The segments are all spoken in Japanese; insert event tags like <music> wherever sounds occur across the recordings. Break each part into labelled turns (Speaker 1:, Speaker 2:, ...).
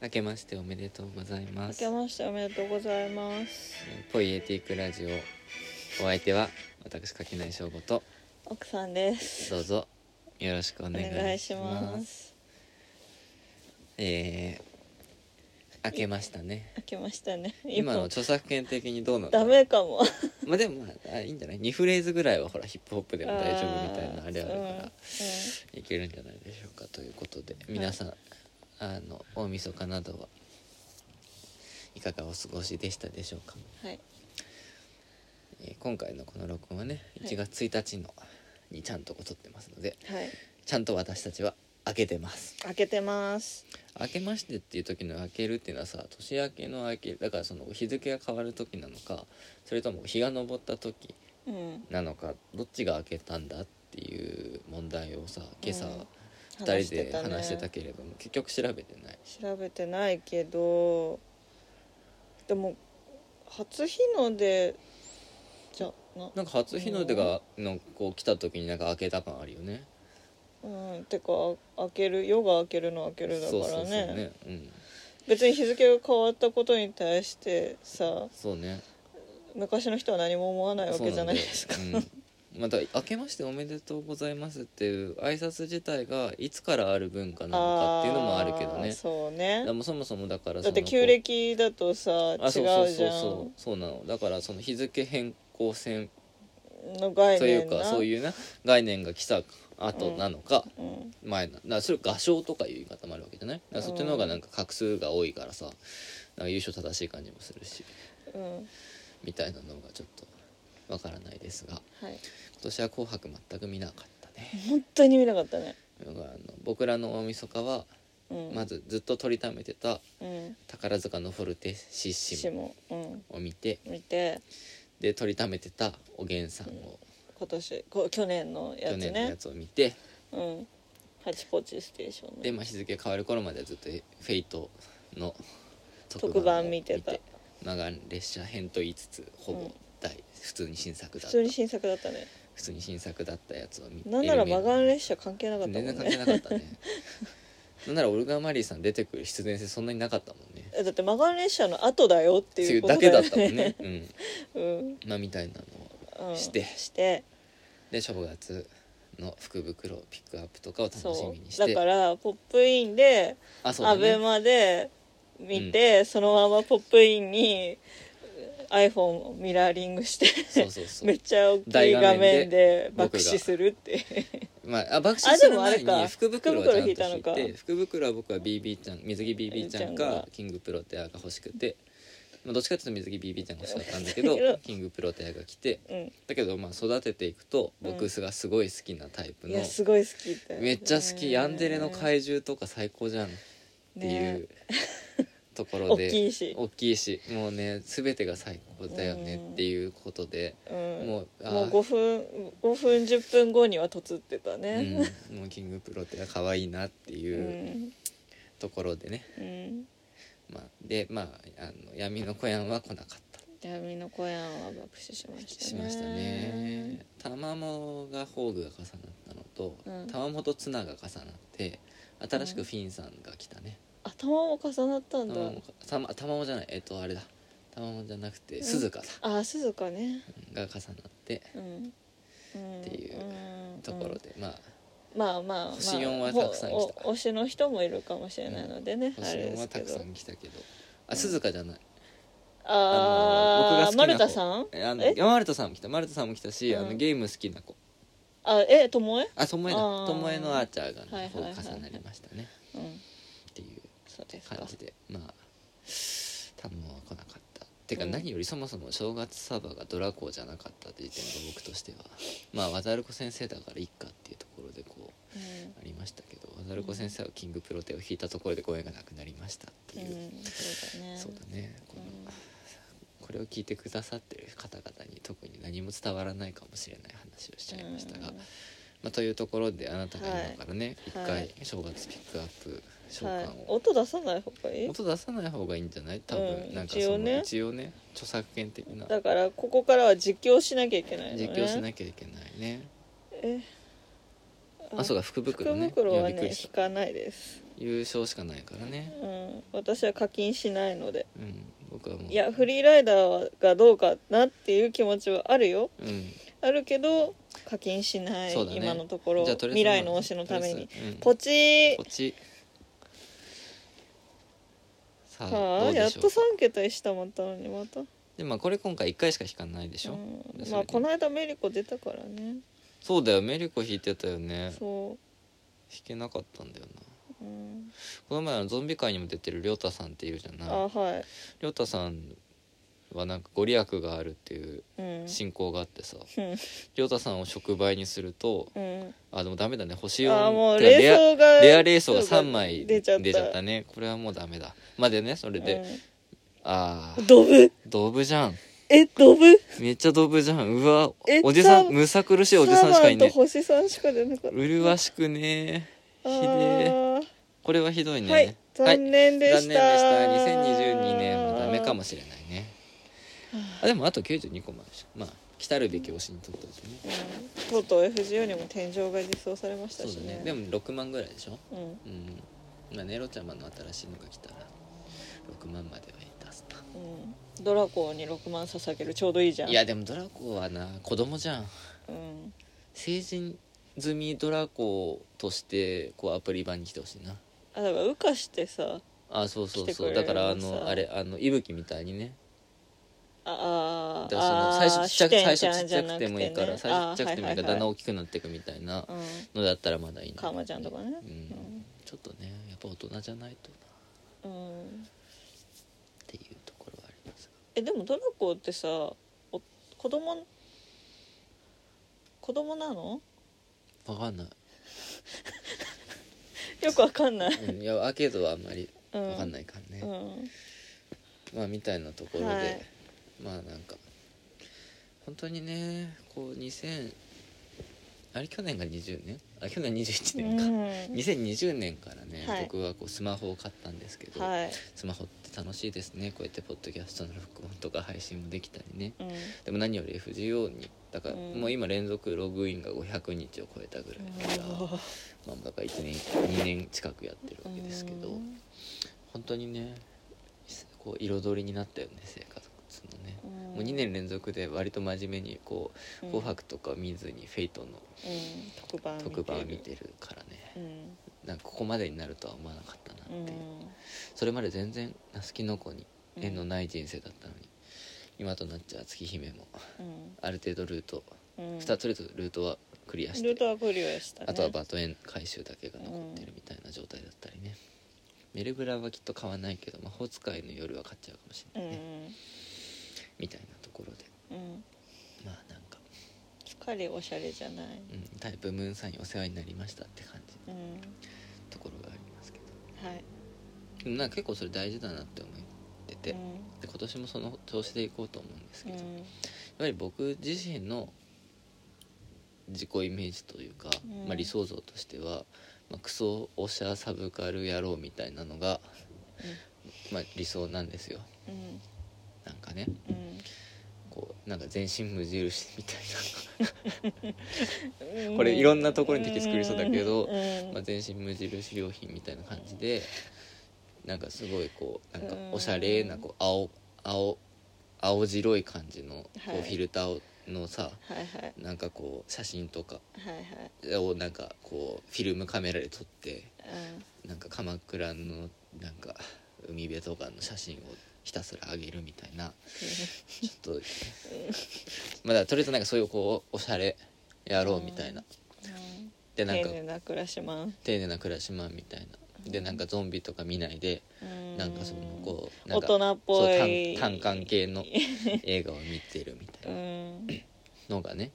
Speaker 1: 明けましておめでとうございます。
Speaker 2: 明けましておめでとうございます。
Speaker 1: ポイエティックラジオお相手は私柿内翔吾と。
Speaker 2: 奥さんです。
Speaker 1: どうぞよろしくお
Speaker 2: お
Speaker 1: 願
Speaker 2: 願いし
Speaker 1: いします。
Speaker 2: ます
Speaker 1: えー、明けましたね。
Speaker 2: 明けましたね。
Speaker 1: 今の著作権的にどうなの？
Speaker 2: ダメかも。
Speaker 1: まあでもまああいいんじゃない？2フレーズぐらいはほらヒップホップでも大丈夫みたいなあれあるから。いけるんじゃないでしょうか。ということで皆さん、あの大晦日などはいかがお過ごしでしたでしょうか、
Speaker 2: うんはい。
Speaker 1: えー今回のこの録音はね
Speaker 2: はい。
Speaker 1: 1月1日のにちゃんと撮ってますので
Speaker 2: はい。
Speaker 1: ちゃんと私たちは開けてます。
Speaker 2: 開けてます。
Speaker 1: 開けましてっていう時の開けるっていうのはさ年明けの開けだからその日付が変わる時なのかそれとも日が昇った時
Speaker 2: うん。
Speaker 1: なのかどっちが開けたんだっていう問題をさ今朝
Speaker 2: うん
Speaker 1: 2人で
Speaker 2: ね
Speaker 1: 話してたけれども、結局調べてない
Speaker 2: 調べてないけどでも初日の出じゃな
Speaker 1: なんか初日の出がのこう来た時になんか開けた感あるよね。
Speaker 2: うんてか開ける夜が開けるのは開けるだからね。別に日付が変わったことに対してさ
Speaker 1: そうね。
Speaker 2: 昔の人は何も思わないわけじゃないですか。
Speaker 1: うん、また「明けましておめでとうございます」っていう挨拶自体がいつからある文化なのかっていうのもあるけどね。
Speaker 2: そうね。
Speaker 1: でもそもそもだから
Speaker 2: だって旧暦だとさ違う
Speaker 1: あそうそう
Speaker 2: じゃ
Speaker 1: そうそう。んそうなの。だからその日付変更線
Speaker 2: の概
Speaker 1: というかそういうな概念が来た後なのか、
Speaker 2: うん
Speaker 1: 前なそれ画商とかいう言い方もあるわけじゃない？そっちの方がなんか画数が多いからさなんか優勝正しい感じもするし
Speaker 2: うん。
Speaker 1: みたいなのがちょっとわからないですが。
Speaker 2: はい。
Speaker 1: 今年は「紅白」全く見なかったね。
Speaker 2: 本当に見なかったね。
Speaker 1: あの僕らの大晦日は
Speaker 2: うん。
Speaker 1: まずずっと撮りためてた
Speaker 2: うん。
Speaker 1: 宝塚のフォルテシッシ
Speaker 2: し
Speaker 1: モ。を見て
Speaker 2: 見て。
Speaker 1: で撮りためてたおげんさんを
Speaker 2: 今年こ去年のやつ
Speaker 1: 去年のや
Speaker 2: ね
Speaker 1: つを見て
Speaker 2: うん。ハチポチステーション
Speaker 1: で、
Speaker 2: の
Speaker 1: まあ、日付変わる頃まではずっとフェイトの
Speaker 2: 特番見てた。
Speaker 1: マガン列車編と言いつつほぼ
Speaker 2: うん。
Speaker 1: 大、普通に新作だった。
Speaker 2: 普通に新作だったね
Speaker 1: 普通に新作だったやつを見て
Speaker 2: なんならマガン列車関係なかったもん
Speaker 1: 全然関
Speaker 2: ね
Speaker 1: 係なかったね。<laughs> なんならオルガ・マリーさん出てくる必然性そんなになかったもんね。
Speaker 2: えだってマガン列車の後だよってい
Speaker 1: いううだけだ
Speaker 2: ことだよ
Speaker 1: ったもんね。<laughs> うん。
Speaker 2: うん。
Speaker 1: まあみたいなのを
Speaker 2: うん。
Speaker 1: して。
Speaker 2: して
Speaker 1: で正月の福袋ピックアップとかを楽し
Speaker 2: そ
Speaker 1: みにして。
Speaker 2: う。だからポップインで
Speaker 1: あそうだね。
Speaker 2: アベマで見て、そのままポップインに iPhone をミラーリングして
Speaker 1: そうそうそう。
Speaker 2: めっちゃ大きい画
Speaker 1: 面で
Speaker 2: 爆死するって。
Speaker 1: まあ、あ爆死する前に福袋をちゃんと引い
Speaker 2: 福袋引いたの
Speaker 1: て福袋は僕は BB ちゃん水着 BB ちゃんかキングプロテアが欲しくて、まあ、どっちかっていうと水着 BB ちゃんが欲しかったんだけどキングプロテアが来て。
Speaker 2: うん。
Speaker 1: だけどまあ育てていくと
Speaker 2: うん。
Speaker 1: 僕がすごい好きなタイプの、
Speaker 2: いやすごい好き
Speaker 1: めっちゃ好き。ヤンデレの怪獣とか最高じゃんっていう。
Speaker 2: ね
Speaker 1: ところで
Speaker 2: 大きいし。
Speaker 1: 大きいしもうね全てが最高だよねっていうことで、
Speaker 2: うん。
Speaker 1: もうあー。
Speaker 2: もう5分5分10分後にはとつってたね。
Speaker 1: うん、もうキングプロテア可愛いなって
Speaker 2: う
Speaker 1: いうん。ところでね、
Speaker 2: うん。
Speaker 1: まあ、でまああの闇の小屋は来なかった。
Speaker 2: 闇の小屋は爆死しましたね。
Speaker 1: しましたね。玉もが宝具が重なったのと、
Speaker 2: うん。
Speaker 1: 玉もと綱が重なって新しくフィンさんが来たね、
Speaker 2: 頭も重なったんだ。
Speaker 1: 玉も玉玉もじゃないえっとあれだ。玉もじゃなくて鈴鹿だ、
Speaker 2: あ鈴鹿ね。
Speaker 1: が重なって
Speaker 2: うん。うん。
Speaker 1: っていう
Speaker 2: うん。
Speaker 1: ところで、まあ
Speaker 2: まあまあ、まあ、
Speaker 1: 星4はたくさん来た。
Speaker 2: おお推しの人もいるかもしれないのでね、あ
Speaker 1: 星4
Speaker 2: れですけど。
Speaker 1: はたくさん来たけど。あ鈴鹿じゃない。
Speaker 2: ああ
Speaker 1: あの僕が好きな子。
Speaker 2: マルタさん？
Speaker 1: えあの
Speaker 2: え？
Speaker 1: マルタさんも来た。マルタさんも来たし、あの
Speaker 2: うん
Speaker 1: ゲーム好きな子。
Speaker 2: あえともえ
Speaker 1: あともえだ。
Speaker 2: あー。
Speaker 1: ともえのアーチャーが、ね
Speaker 2: はいはいはいはい。
Speaker 1: こう重なりましたね。
Speaker 2: うん
Speaker 1: 感じでまあ多分もう来なかった。てか
Speaker 2: うん。
Speaker 1: 何よりそもそも正月サバがドラコじゃなかったっていう点が僕としては。まあ渡る子先生だからいっかっていうところでこう
Speaker 2: うん。
Speaker 1: ありましたけど渡る子先生はキングプロテを引いたところでご縁がなくなりましたっていう、
Speaker 2: うんそうだね。
Speaker 1: そうだね。この、
Speaker 2: うん。
Speaker 1: これを聞いてくださってる方々に特に何も伝わらないかもしれない話をしちゃいましたが、
Speaker 2: うん。
Speaker 1: まあ、というところであなたが今からね一、
Speaker 2: はい。
Speaker 1: 回正月ピックアップ召
Speaker 2: はい。
Speaker 1: 喚を、
Speaker 2: 音出さない方がいい？
Speaker 1: 音出さない方がいいんじゃない？多分、
Speaker 2: うん
Speaker 1: なんかその
Speaker 2: 一応ね。
Speaker 1: 一応ね著作権的な。
Speaker 2: だからここからは実況しなきゃいけないのね。
Speaker 1: 実況しなきゃいけないね。
Speaker 2: え？
Speaker 1: あそうか福袋ね。
Speaker 2: 福袋はね引かないです。
Speaker 1: 優勝しかないからね。
Speaker 2: うん、私は課金しないので。
Speaker 1: うん。僕はもう。
Speaker 2: いやフリーライダーがどうかなっていう気持ちはあるよ。
Speaker 1: うん。
Speaker 2: あるけど課金しない、
Speaker 1: ね。
Speaker 2: 今のところ
Speaker 1: じゃあとりあえず
Speaker 2: 未来の推しのために。
Speaker 1: うん。
Speaker 2: ポチ
Speaker 1: こっちさあ
Speaker 2: は
Speaker 1: ど
Speaker 2: あやっと
Speaker 1: うでしょうか
Speaker 2: ？3桁にしたまったのにまた。
Speaker 1: でまあこれ今回1回しか引かないでしょ、
Speaker 2: うん。
Speaker 1: でそれで。
Speaker 2: まあこの間メリコ出たからね。
Speaker 1: そうだよメリコ引いてたよね。
Speaker 2: そ
Speaker 1: 引けなかったんだよな。
Speaker 2: う、うん、
Speaker 1: この前のゾンビ界にも出てるりょうたさんっているじゃない？
Speaker 2: あはい。
Speaker 1: りょうたさんはなんかご利益があるっていう
Speaker 2: うん。
Speaker 1: 信仰があってさ。
Speaker 2: うん。
Speaker 1: りょうたさんを触媒にすると
Speaker 2: うん。
Speaker 1: あでもダメだね。星
Speaker 2: あーもう
Speaker 1: てかレア
Speaker 2: 冷蔵が
Speaker 1: レアレースが3枚
Speaker 2: 出ちゃった
Speaker 1: ねこれはもうダメだまあでねそれで、ああ
Speaker 2: うんドブ
Speaker 1: ドブじゃん
Speaker 2: えドブ
Speaker 1: めっちゃドブじゃんうわ
Speaker 2: え
Speaker 1: おじさん
Speaker 2: サ
Speaker 1: むさ苦しいおじさんしかい
Speaker 2: サーマンと
Speaker 1: ね
Speaker 2: 星さんしか出なかった
Speaker 1: 麗しくねひでこれはひどいね
Speaker 2: はい残念でした、
Speaker 1: 残念でした2022年はダメかもしれないねあでもあと92個もあるし。まあ来たるべき推しにとっておいてね。
Speaker 2: うんとうとう FGO にも天井が実装されました
Speaker 1: そうだ
Speaker 2: しね。
Speaker 1: ねでも6万ぐらいでしょ？
Speaker 2: うん。
Speaker 1: うん。まあネロちゃまの新しいのが来たら6万までは出すな
Speaker 2: うん、ドラコに6万捧げるちょうどいいじゃん。
Speaker 1: いやでもドラコはな子供じゃん。
Speaker 2: うん。
Speaker 1: 成人済みドラコとしてこうアプリ版に来てほしいな。
Speaker 2: あだから羽化してさ
Speaker 1: あそうそうそう。だからあ
Speaker 2: の
Speaker 1: あれあの息吹みたいにね
Speaker 2: ああ
Speaker 1: だからその最初ちっちゃく最初ちっちゃくてもいいから最初ちっちゃくてもいいからだんだん
Speaker 2: あ
Speaker 1: 大きくなっていくみたいなのだったらまだいいんだけど
Speaker 2: カーマちゃんとかね
Speaker 1: うん。
Speaker 2: ん
Speaker 1: ちょっとねやっぱ大人じゃないとな。
Speaker 2: うん、うん、
Speaker 1: っていうところはあります。
Speaker 2: えでもドラコってさお子供子供なの？
Speaker 1: がわかんない、<laughs>
Speaker 2: よくわかんない、
Speaker 1: うん、いやアーケードはあんまり
Speaker 2: うん、
Speaker 1: わかんないからね、
Speaker 2: うん。
Speaker 1: まあみたいなところで、
Speaker 2: はい
Speaker 1: まあなんか本当にねこう2000あれ去年が20年あ去年21年か、
Speaker 2: うん。
Speaker 1: 2020年からね、
Speaker 2: はい。
Speaker 1: 僕はこうスマホを買ったんですけど、
Speaker 2: はい、
Speaker 1: スマホって楽しいですね。こうやってポッドキャストの録音とか配信もできたりね。
Speaker 2: うん。
Speaker 1: でも何より FGO にだから
Speaker 2: うん。
Speaker 1: もう今連続ログインが500日を超えたぐらいだから、
Speaker 2: うん。
Speaker 1: まあ、だから1年2年近くやってるわけですけど、
Speaker 2: うん。
Speaker 1: 本当にねこう彩りになったよね生活のね、もう2年連続で割と真面目にこう「紅白」とか見ずに「フェイトの
Speaker 2: うん。特番
Speaker 1: 特番を見
Speaker 2: る
Speaker 1: てるからね。
Speaker 2: うん。
Speaker 1: なんかここまでになるとは思わなかったなっていう、
Speaker 2: うん。
Speaker 1: それまで全然那須きの子に
Speaker 2: うん
Speaker 1: 縁のない人生だったのに、今となっちゃ月姫も
Speaker 2: うん。
Speaker 1: ある程度ルート、
Speaker 2: うん。
Speaker 1: 2つルートルートはクリアして
Speaker 2: ルートはクリアしたね。
Speaker 1: あとはバトエン回収だけが残ってるみたいな状態だったりね、メルブラはきっと買わないけど魔法使いの夜は買っちゃうかもしれ
Speaker 2: う
Speaker 1: ないね、
Speaker 2: ん
Speaker 1: みたいなところで。
Speaker 2: うん。
Speaker 1: まあなんか、
Speaker 2: すっかりおしゃれじゃない。
Speaker 1: うん、タイプムーンさんにお世話になりましたって感じ。の
Speaker 2: うん。
Speaker 1: ところがありますけど。
Speaker 2: はい。
Speaker 1: でもなんか結構それ大事だなって思ってて、
Speaker 2: うん。
Speaker 1: で今年もその調子でいこうと思うんですけど、やっ
Speaker 2: うん。
Speaker 1: ぱり僕自身の自己イメージというか、
Speaker 2: うん。
Speaker 1: まあ、理想像としては、まあ、クソおしゃサブカル野郎みたいなのが、まあ、理想なんですよ。
Speaker 2: うん
Speaker 1: なんかね
Speaker 2: うん。
Speaker 1: こうなんか全身無印みたい
Speaker 2: うん
Speaker 1: な。<laughs> これいろんなところに敵作りそうだけど
Speaker 2: うん。
Speaker 1: まあ全身無印良品みたいな感じでなんかすごいこうなんか
Speaker 2: うん。
Speaker 1: おしゃれなこう青青青白い感じのこう
Speaker 2: はい。
Speaker 1: フィルターのさ
Speaker 2: はいはい。
Speaker 1: なんかこう写真とかをなんかこうフィルムカメラで撮って
Speaker 2: うん。
Speaker 1: なんか鎌倉のなんか海辺とかの写真をひたすら上げるみたいな。ちょっとまあだとりあえずなんかそういうこうおしゃれやろうみたいな。
Speaker 2: うん
Speaker 1: でなんか
Speaker 2: 丁寧な暮らしマン
Speaker 1: 丁寧な暮らしマンみたいな。でなんかゾンビとか見ないでなんかそのこう
Speaker 2: 大
Speaker 1: か
Speaker 2: 人っぽい。
Speaker 1: 単単管系の映画を見てるみた
Speaker 2: う
Speaker 1: い
Speaker 2: ん。
Speaker 1: なのがね、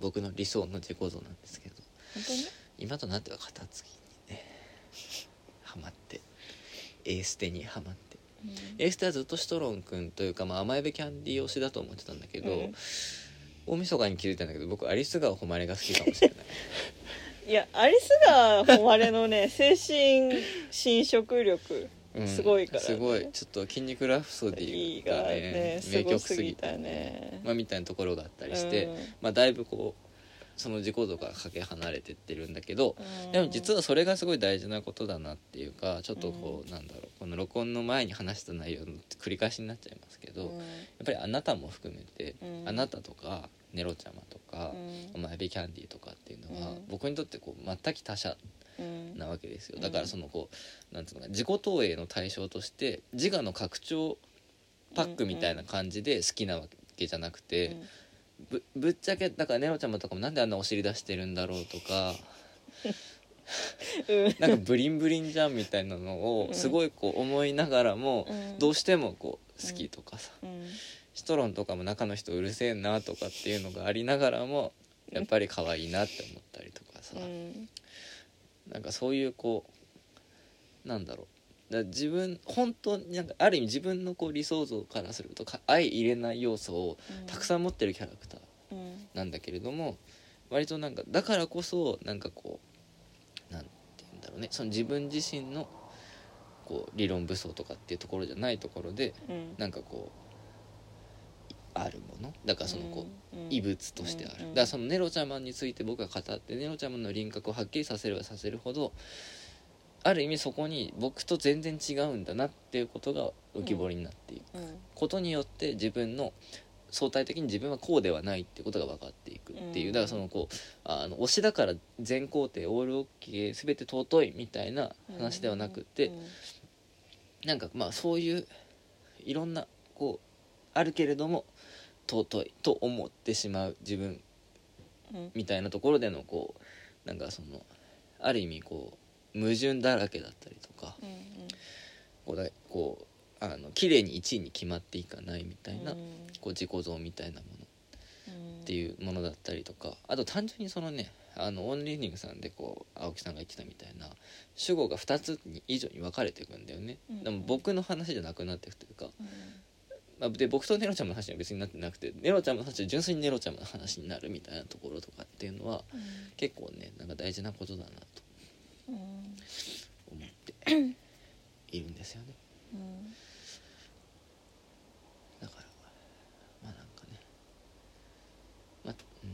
Speaker 1: 僕の理想の自己像なんですけど。今となっては片付きにねハマってエーステにハマってエーステはずっとシトロン君というか、まあ、甘エビキャンディー推しだと思ってたんだけど、
Speaker 2: うん。
Speaker 1: 大晦日に気づいたんだけど僕アリス川誉れが好きかもしれない。<laughs>
Speaker 2: いやアリスが誉れのね <laughs> 精神侵食力
Speaker 1: うん。
Speaker 2: すごいからね。
Speaker 1: すごい。ちょっと「筋肉ラプソディ」が
Speaker 2: が
Speaker 1: ね
Speaker 2: ねすご
Speaker 1: 名曲
Speaker 2: すぎ
Speaker 1: てね。
Speaker 2: ね。
Speaker 1: まあ、みたいなところがあったりして、
Speaker 2: うん。
Speaker 1: まあ、だいぶこうその自己像からかけ離れてってるんだけど
Speaker 2: うん。
Speaker 1: でも実はそれがすごい大事なことだなっていうかちょっとこう、なんだろうこの録音の前に話した内容の繰り返しになっちゃいますけど、
Speaker 2: うん。
Speaker 1: やっぱりあなたも含めて、
Speaker 2: うん。
Speaker 1: あなたとかネロちゃまとか、
Speaker 2: うん。
Speaker 1: お前ベキャンディーとかっていうのは、
Speaker 2: うん。
Speaker 1: 僕にとってこう全く他者
Speaker 2: うん。
Speaker 1: なわけですよ。
Speaker 2: うん。
Speaker 1: だからそのこうなんていうのかな自己投影の対象として自我の拡張パックみたいな感じで好きなわけじゃなくて、ぶぶっちゃけだからネロちゃまとかもなんであんなお尻出してるんだろうとか。
Speaker 2: うん。
Speaker 1: なんかブリンブリンじゃんみたいなのを
Speaker 2: うん。
Speaker 1: すごいこう思いながらも
Speaker 2: うん。
Speaker 1: どうしてもこう好きとかさ
Speaker 2: うん。
Speaker 1: シトロンとかも中の人うるせえなとかっていうのがありながらもやっぱり可愛いなって思ったりとかさ。
Speaker 2: うん。
Speaker 1: なんかそういうこうなんだろうだ自分本当になんかある意味自分のこう理想像からするとか相入れない要素をたくさん持ってるキャラクター
Speaker 2: うん
Speaker 1: なんだけれども割となんかだからこそなんかこうなんて言うんだろうね。その自分自身のこう理論武装とかっていうところじゃないところで
Speaker 2: うん。
Speaker 1: なんかこうあるもの。だからそのこう、
Speaker 2: うん。
Speaker 1: 異物としてある、
Speaker 2: うん。
Speaker 1: だからそのネロちゃまについて僕が語ってネロちゃまの輪郭をはっきりさせればさせるほどある意味そこに僕と全然違うんだなっていうことが浮き彫りになっていく。
Speaker 2: うん。
Speaker 1: ことによって自分の相対的に自分はこうではないってことが分かっていくっていう、
Speaker 2: うん。
Speaker 1: だからそのこうあの推しだから全肯定オールオッケー全て尊いみたいな話ではなくて、
Speaker 2: うん。
Speaker 1: なんかまあそういういろんなこうあるけれども尊いと思ってしまう自分
Speaker 2: うん
Speaker 1: みたいなところでのこうなんかそのある意味こう矛盾だらけだったりとか
Speaker 2: うん
Speaker 1: こうだこうあの綺麗に1位に決まっていかないみたいな、
Speaker 2: うん。
Speaker 1: こう自己像みたいなもの
Speaker 2: うん。
Speaker 1: っていうものだったりとかあと単純にそのねあのオンリーニングさんでこう青木さんが言ってたみたいな主語が2つに以上に分かれていくんだよね、
Speaker 2: うん。
Speaker 1: でも僕の話じゃなくなっていくというか、
Speaker 2: うん。
Speaker 1: まあ、で僕とネロちゃんの話には別になってなくてネロちゃんの話は純粋にネロちゃんの話になるみたいなところとかっていうのは結構ねなんか大事なことだなと。
Speaker 2: うん
Speaker 1: 思っているんですよね。
Speaker 2: うん
Speaker 1: だからまあなんかね。まあうん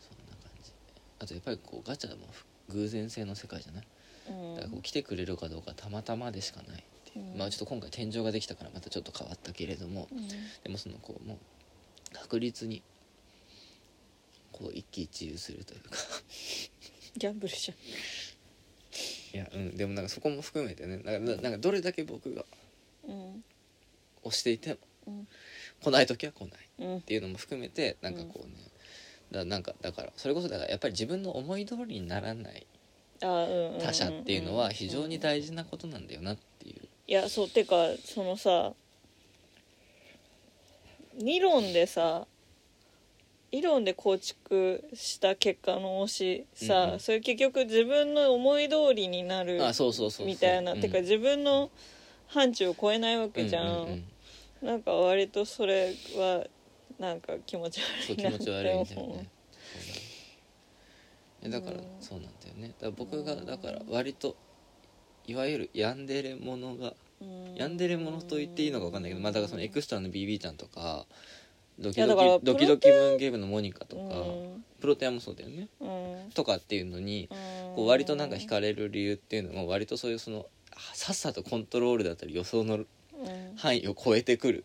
Speaker 1: そんな感じ。あとやっぱりこうガチャも偶然性の世界じゃない？
Speaker 2: うん。
Speaker 1: だからこう来てくれるかどうかたまたまでしかないっていう、
Speaker 2: うん。
Speaker 1: まあちょっと今回天井ができたからまたちょっと変わったけれども
Speaker 2: うん。
Speaker 1: でもそのこうもう確実にこう一喜一憂するというか。
Speaker 2: ギャンブルじ
Speaker 1: いやうんでもなんかそこも含めてねなんかななんかどれだけ僕が
Speaker 2: ゃんうん。
Speaker 1: 推していても
Speaker 2: うん。
Speaker 1: 来ない時は来ないっ
Speaker 2: うん
Speaker 1: ていうのも含めてなんかこうね、だなんかだからそれこそだからやっぱり自分の思い通りにならない
Speaker 2: あうんうん
Speaker 1: 他者っていうのは非常に大事なことなんだよなっていう、
Speaker 2: いやそうてかそのさ理論でさ理論で構築した結果の推しさ、
Speaker 1: うんうん。
Speaker 2: それ結局自分の思い通りになるみたいな、
Speaker 1: うん。
Speaker 2: てか自分の範疇を超えないわけじゃん,、
Speaker 1: うううん。
Speaker 2: なんか割とそれはなんか気持ち悪いなって
Speaker 1: 持ち悪いんだよ
Speaker 2: 思う
Speaker 1: ねだから
Speaker 2: うん
Speaker 1: そうなんだよね。だから僕がだから割といわゆるヤンデレものが
Speaker 2: うん。
Speaker 1: ヤンデレものと言っていいのか分かんないけどまあだからそのエクストラの BB ちゃんとかドキドキドキドキムーンゲームのモニカとか
Speaker 2: うん
Speaker 1: プロテアもそうだよね。
Speaker 2: うん。
Speaker 1: とかっていうのに
Speaker 2: うん。
Speaker 1: こう割となんか惹かれる理由っていうのも割とそういうそのさっさとコントロールだったり予想の
Speaker 2: うん。
Speaker 1: 範囲を超えてくる。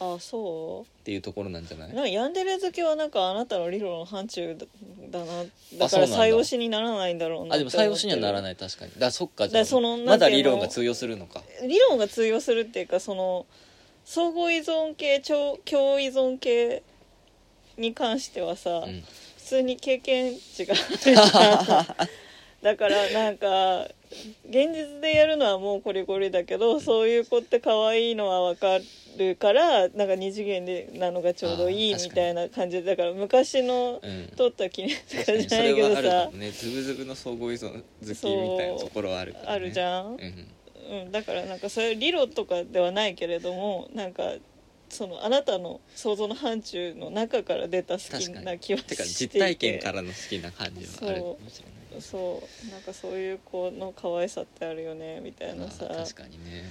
Speaker 2: あそ
Speaker 1: っていうところなんじゃない？
Speaker 2: うなんかヤンデレ好きはなんかあなたの理論の範疇だだなだから
Speaker 1: そうなんだ。
Speaker 2: 再押しにならないんだろうな
Speaker 1: あでも再押しにはなら
Speaker 2: い
Speaker 1: ない確かに。だそっか。じゃあまだ理論が通用するのか。
Speaker 2: 理論が通用するっていうかその相互依存系超共依存系に関してはさ、
Speaker 1: うん。
Speaker 2: 普通に経験値が <laughs> だからなんか現実でやるのはもうこれこれだけどそういう子って可愛いのは分かるからなんか二次元でなのがちょうどいいみたいな感じ。でだから昔の
Speaker 1: うん。
Speaker 2: 撮った記念と
Speaker 1: 確か
Speaker 2: じゃないけどさ。
Speaker 1: はあるかもね。ズブズブの総合依存好きみたいなところはあるから、ね、
Speaker 2: あるじゃん、
Speaker 1: うん
Speaker 2: うん、だからなんかそれ理論とかではないけれどもなんかそのあなたの想像の範疇の中から出た好きな気はして
Speaker 1: て。か
Speaker 2: いて
Speaker 1: 実体験からの好きな感じはあるかもしれない。
Speaker 2: そう。なんかそういう子の可愛さってあるよねみたいなさ。
Speaker 1: 確かにね。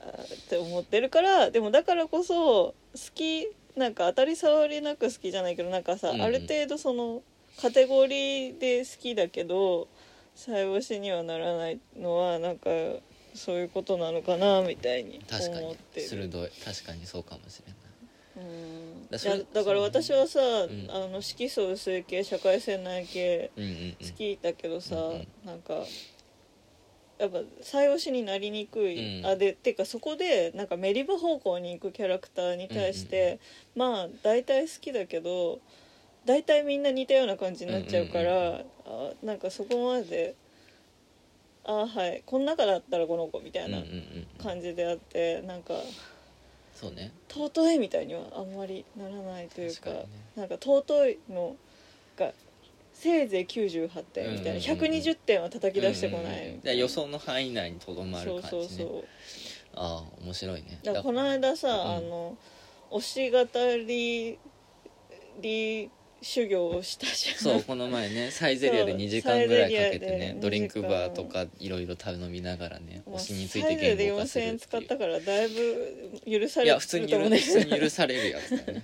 Speaker 2: って思ってるからでもだからこそ好きなんか当たり障りなく好きじゃないけどなんかさ、
Speaker 1: うん。うん
Speaker 2: ある程度そのカテゴリーで好きだけど再押しにはならないのはなんかそういうことなのかなみたいに
Speaker 1: 確かに。
Speaker 2: 思ってる。
Speaker 1: 鋭い。確かにそうかもしれない
Speaker 2: うん。
Speaker 1: だそれ
Speaker 2: いやだから私はさ、
Speaker 1: ん。
Speaker 2: あの色素薄い系社会性内系
Speaker 1: うんうんうん。
Speaker 2: 好きだけどさ、
Speaker 1: うんうん。
Speaker 2: なんかやっぱ再押しになりにくい、
Speaker 1: うん。
Speaker 2: あでっていうかそこでなんかメリブ方向に行くキャラクターに対して、まあ大体好きだけど大体みんな似たような感じになっちゃうから、あなんかそこまであはい。この中だったらこの子みたいな
Speaker 1: うんうんうん
Speaker 2: 感じであってなんか
Speaker 1: そうね。
Speaker 2: 尊いみたいにはあんまりならないというか
Speaker 1: ね。
Speaker 2: なんか尊いのがせいぜい98点みたいな、
Speaker 1: うんうんうん
Speaker 2: 120点は叩き出してこない
Speaker 1: うんうんうん。予想の範囲内にとどまる
Speaker 2: そう
Speaker 1: 感じね。
Speaker 2: そうそう
Speaker 1: ああ面白いね。
Speaker 2: だこの間さ、
Speaker 1: うん
Speaker 2: あの推し語りり修行をしたじゃん。
Speaker 1: そうこの前ねサイゼリアで
Speaker 2: そう
Speaker 1: 2時間ぐらいかけてねドリンクバーとかいろいろ食べ飲みながらね
Speaker 2: まあ
Speaker 1: 推しについて言語化す
Speaker 2: 4000円
Speaker 1: るっていう。
Speaker 2: 使ったからだいぶ許され
Speaker 1: いや普通に許されるやつだね。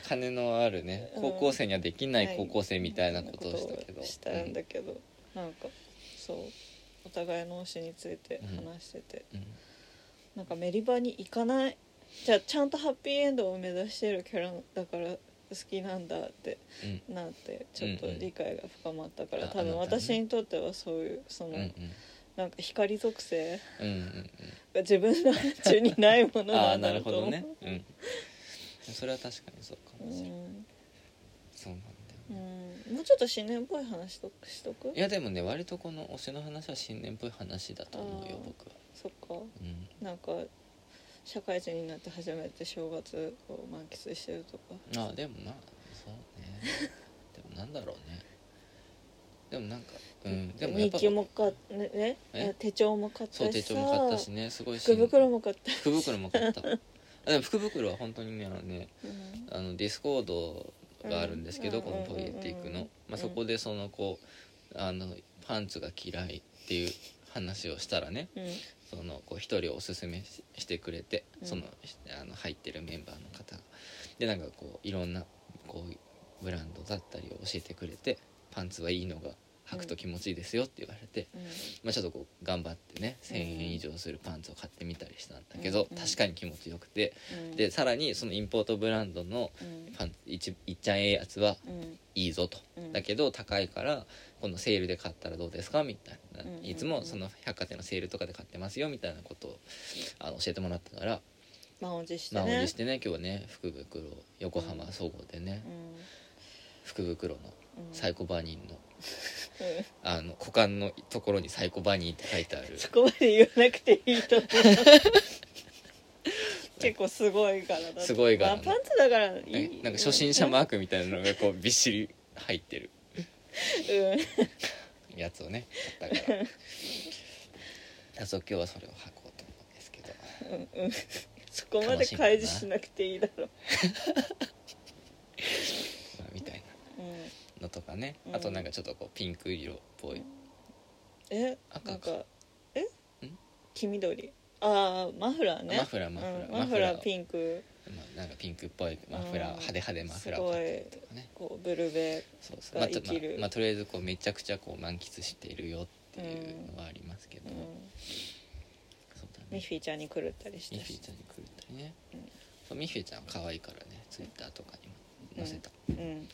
Speaker 1: 金のあるね <laughs>
Speaker 2: うん。
Speaker 1: 高校生にはできない高校生みたいなことをしたけど、
Speaker 2: ことをしたんだけど、なんかそうお互いの推しについて話してて、
Speaker 1: うんうん。
Speaker 2: なんかメリバに行かない。じゃあちゃんとハッピーエンドを目指してるキャラだから好きなんだって
Speaker 1: うん。
Speaker 2: なってちょっと理解が深まったから、多分私にとってはそういうその、なんか光属性が自分の範疇にないものなんだ
Speaker 1: なるほど
Speaker 2: と思う
Speaker 1: ね。うん。それは確かにそうか
Speaker 2: う
Speaker 1: もしれない、
Speaker 2: ん。
Speaker 1: そうなんだよ
Speaker 2: うん。もうちょっと新年っぽい話としとく？
Speaker 1: いやでもね割とこの推しの話は新年っぽい話だと思うよ僕は。
Speaker 2: そっか。
Speaker 1: うん。
Speaker 2: なんか社会人になって初めて正月を満喫してるとか。
Speaker 1: ああでもまあそうね。<laughs> でもなんだろうね。でもなんかうんでもやっぱ
Speaker 2: 日記も買ったね？
Speaker 1: え？
Speaker 2: 手帳も買ったしさ。
Speaker 1: そう手帳も買ったしねすごいし
Speaker 2: 福袋も買った、
Speaker 1: 福袋も買った。あでも福袋は本当にねあのね
Speaker 2: うん。
Speaker 1: あのディスコードがあるんですけど、
Speaker 2: うん
Speaker 1: このポイエティックの、
Speaker 2: うん。
Speaker 1: まあ、そこでそのこうあのパンツが嫌いっていう話をしたらね
Speaker 2: うん
Speaker 1: そのこう一人おすすめししてくれて、
Speaker 2: うん。
Speaker 1: そのあの入ってるメンバーの方が。でなんかこういろんなこうブランドだったりを教えてくれてパンツはいいのが履くと気持ちいいですよって言われて、
Speaker 2: うん。
Speaker 1: まあ、ちょっとこう頑張ってね1,000円以上するパンツを買ってみたりしたんだけど、
Speaker 2: うん。
Speaker 1: 確かに気持ちよくて
Speaker 2: うん。
Speaker 1: でさらにそのインポートブランドの
Speaker 2: うん。
Speaker 1: パンいちいっちゃんええやつは
Speaker 2: うん
Speaker 1: いいぞと、
Speaker 2: うん。
Speaker 1: だけど高いからこのセールで買ったらどうですか？みたいな、
Speaker 2: うん
Speaker 1: いつもその百貨店のセールとかで買ってますよみたいなことをあの教えてもらったから。
Speaker 2: 満を持して
Speaker 1: 満をしてね今日はね福袋横浜総合でね、
Speaker 2: うん。
Speaker 1: 福袋の
Speaker 2: うん。
Speaker 1: サイコバニーの
Speaker 2: うん。
Speaker 1: あの股間のところにサイコバニーって書いてある。
Speaker 2: そこまで言わなくていいと思う <laughs> 結構すごい柄だ
Speaker 1: すごい柄
Speaker 2: まあ、パンツだからい
Speaker 1: ね
Speaker 2: い
Speaker 1: なんか初心者マークみたいなのがこうびっしり入ってる
Speaker 2: うん。
Speaker 1: やつをね買ったから。<laughs> だそう今日はそれを履こうと思うんですけど。
Speaker 2: うんうん。そこまで開示しなくていいだろう、
Speaker 1: まあみたい
Speaker 2: うん、
Speaker 1: なのとかね。
Speaker 2: うん。
Speaker 1: あとなんかちょっとこうピンク色っぽい。
Speaker 2: え？
Speaker 1: 赤
Speaker 2: なんかえ？
Speaker 1: ん？
Speaker 2: 黄緑。ああマフラーね。
Speaker 1: マフラーマフラー。
Speaker 2: うん。マフ
Speaker 1: ラー。
Speaker 2: ピンク
Speaker 1: まあなんかピンクっぽいマフラー
Speaker 2: うん。
Speaker 1: 派手派手マフラーを買ったりとかね。
Speaker 2: こうブルベ
Speaker 1: そうそう。まあまあまあとりあえずこうめちゃくちゃこう満喫しているよっていうのはありますけど。
Speaker 2: うん。
Speaker 1: そうだね。
Speaker 2: ミッフィーちゃんに狂ったりしたし。
Speaker 1: ミッフィーちゃんに来るったりね。
Speaker 2: うん。
Speaker 1: そうミッフィーちゃん可愛いからね。ツイッターとかにも載せた。
Speaker 2: うん。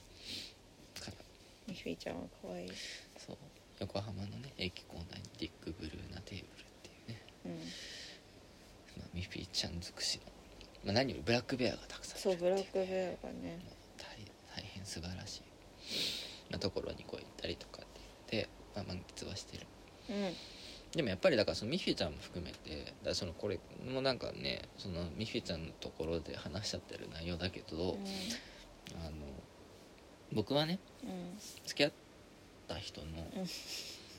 Speaker 1: から。
Speaker 2: ミッフィーちゃんは可愛い。
Speaker 1: そう。横浜のね駅構内にディックブルーなテーブルっていうね、
Speaker 2: うん。
Speaker 1: まあ、ミッフィーちゃん尽くしの、まあ、何よりブラックベアがたくさん
Speaker 2: そうブラックベアがね。
Speaker 1: 大大変素晴らしいなところにこう行ったりとかって言って、まあ、満喫はしてる。
Speaker 2: うん。
Speaker 1: でもやっぱりだからそのミッフィーちゃんも含めてだそのこれもなんかねそのミッフィーちゃんのところで話しちゃってる内容だけど、
Speaker 2: うん。
Speaker 1: あの僕はね
Speaker 2: うん。
Speaker 1: 付き合った人の
Speaker 2: うん。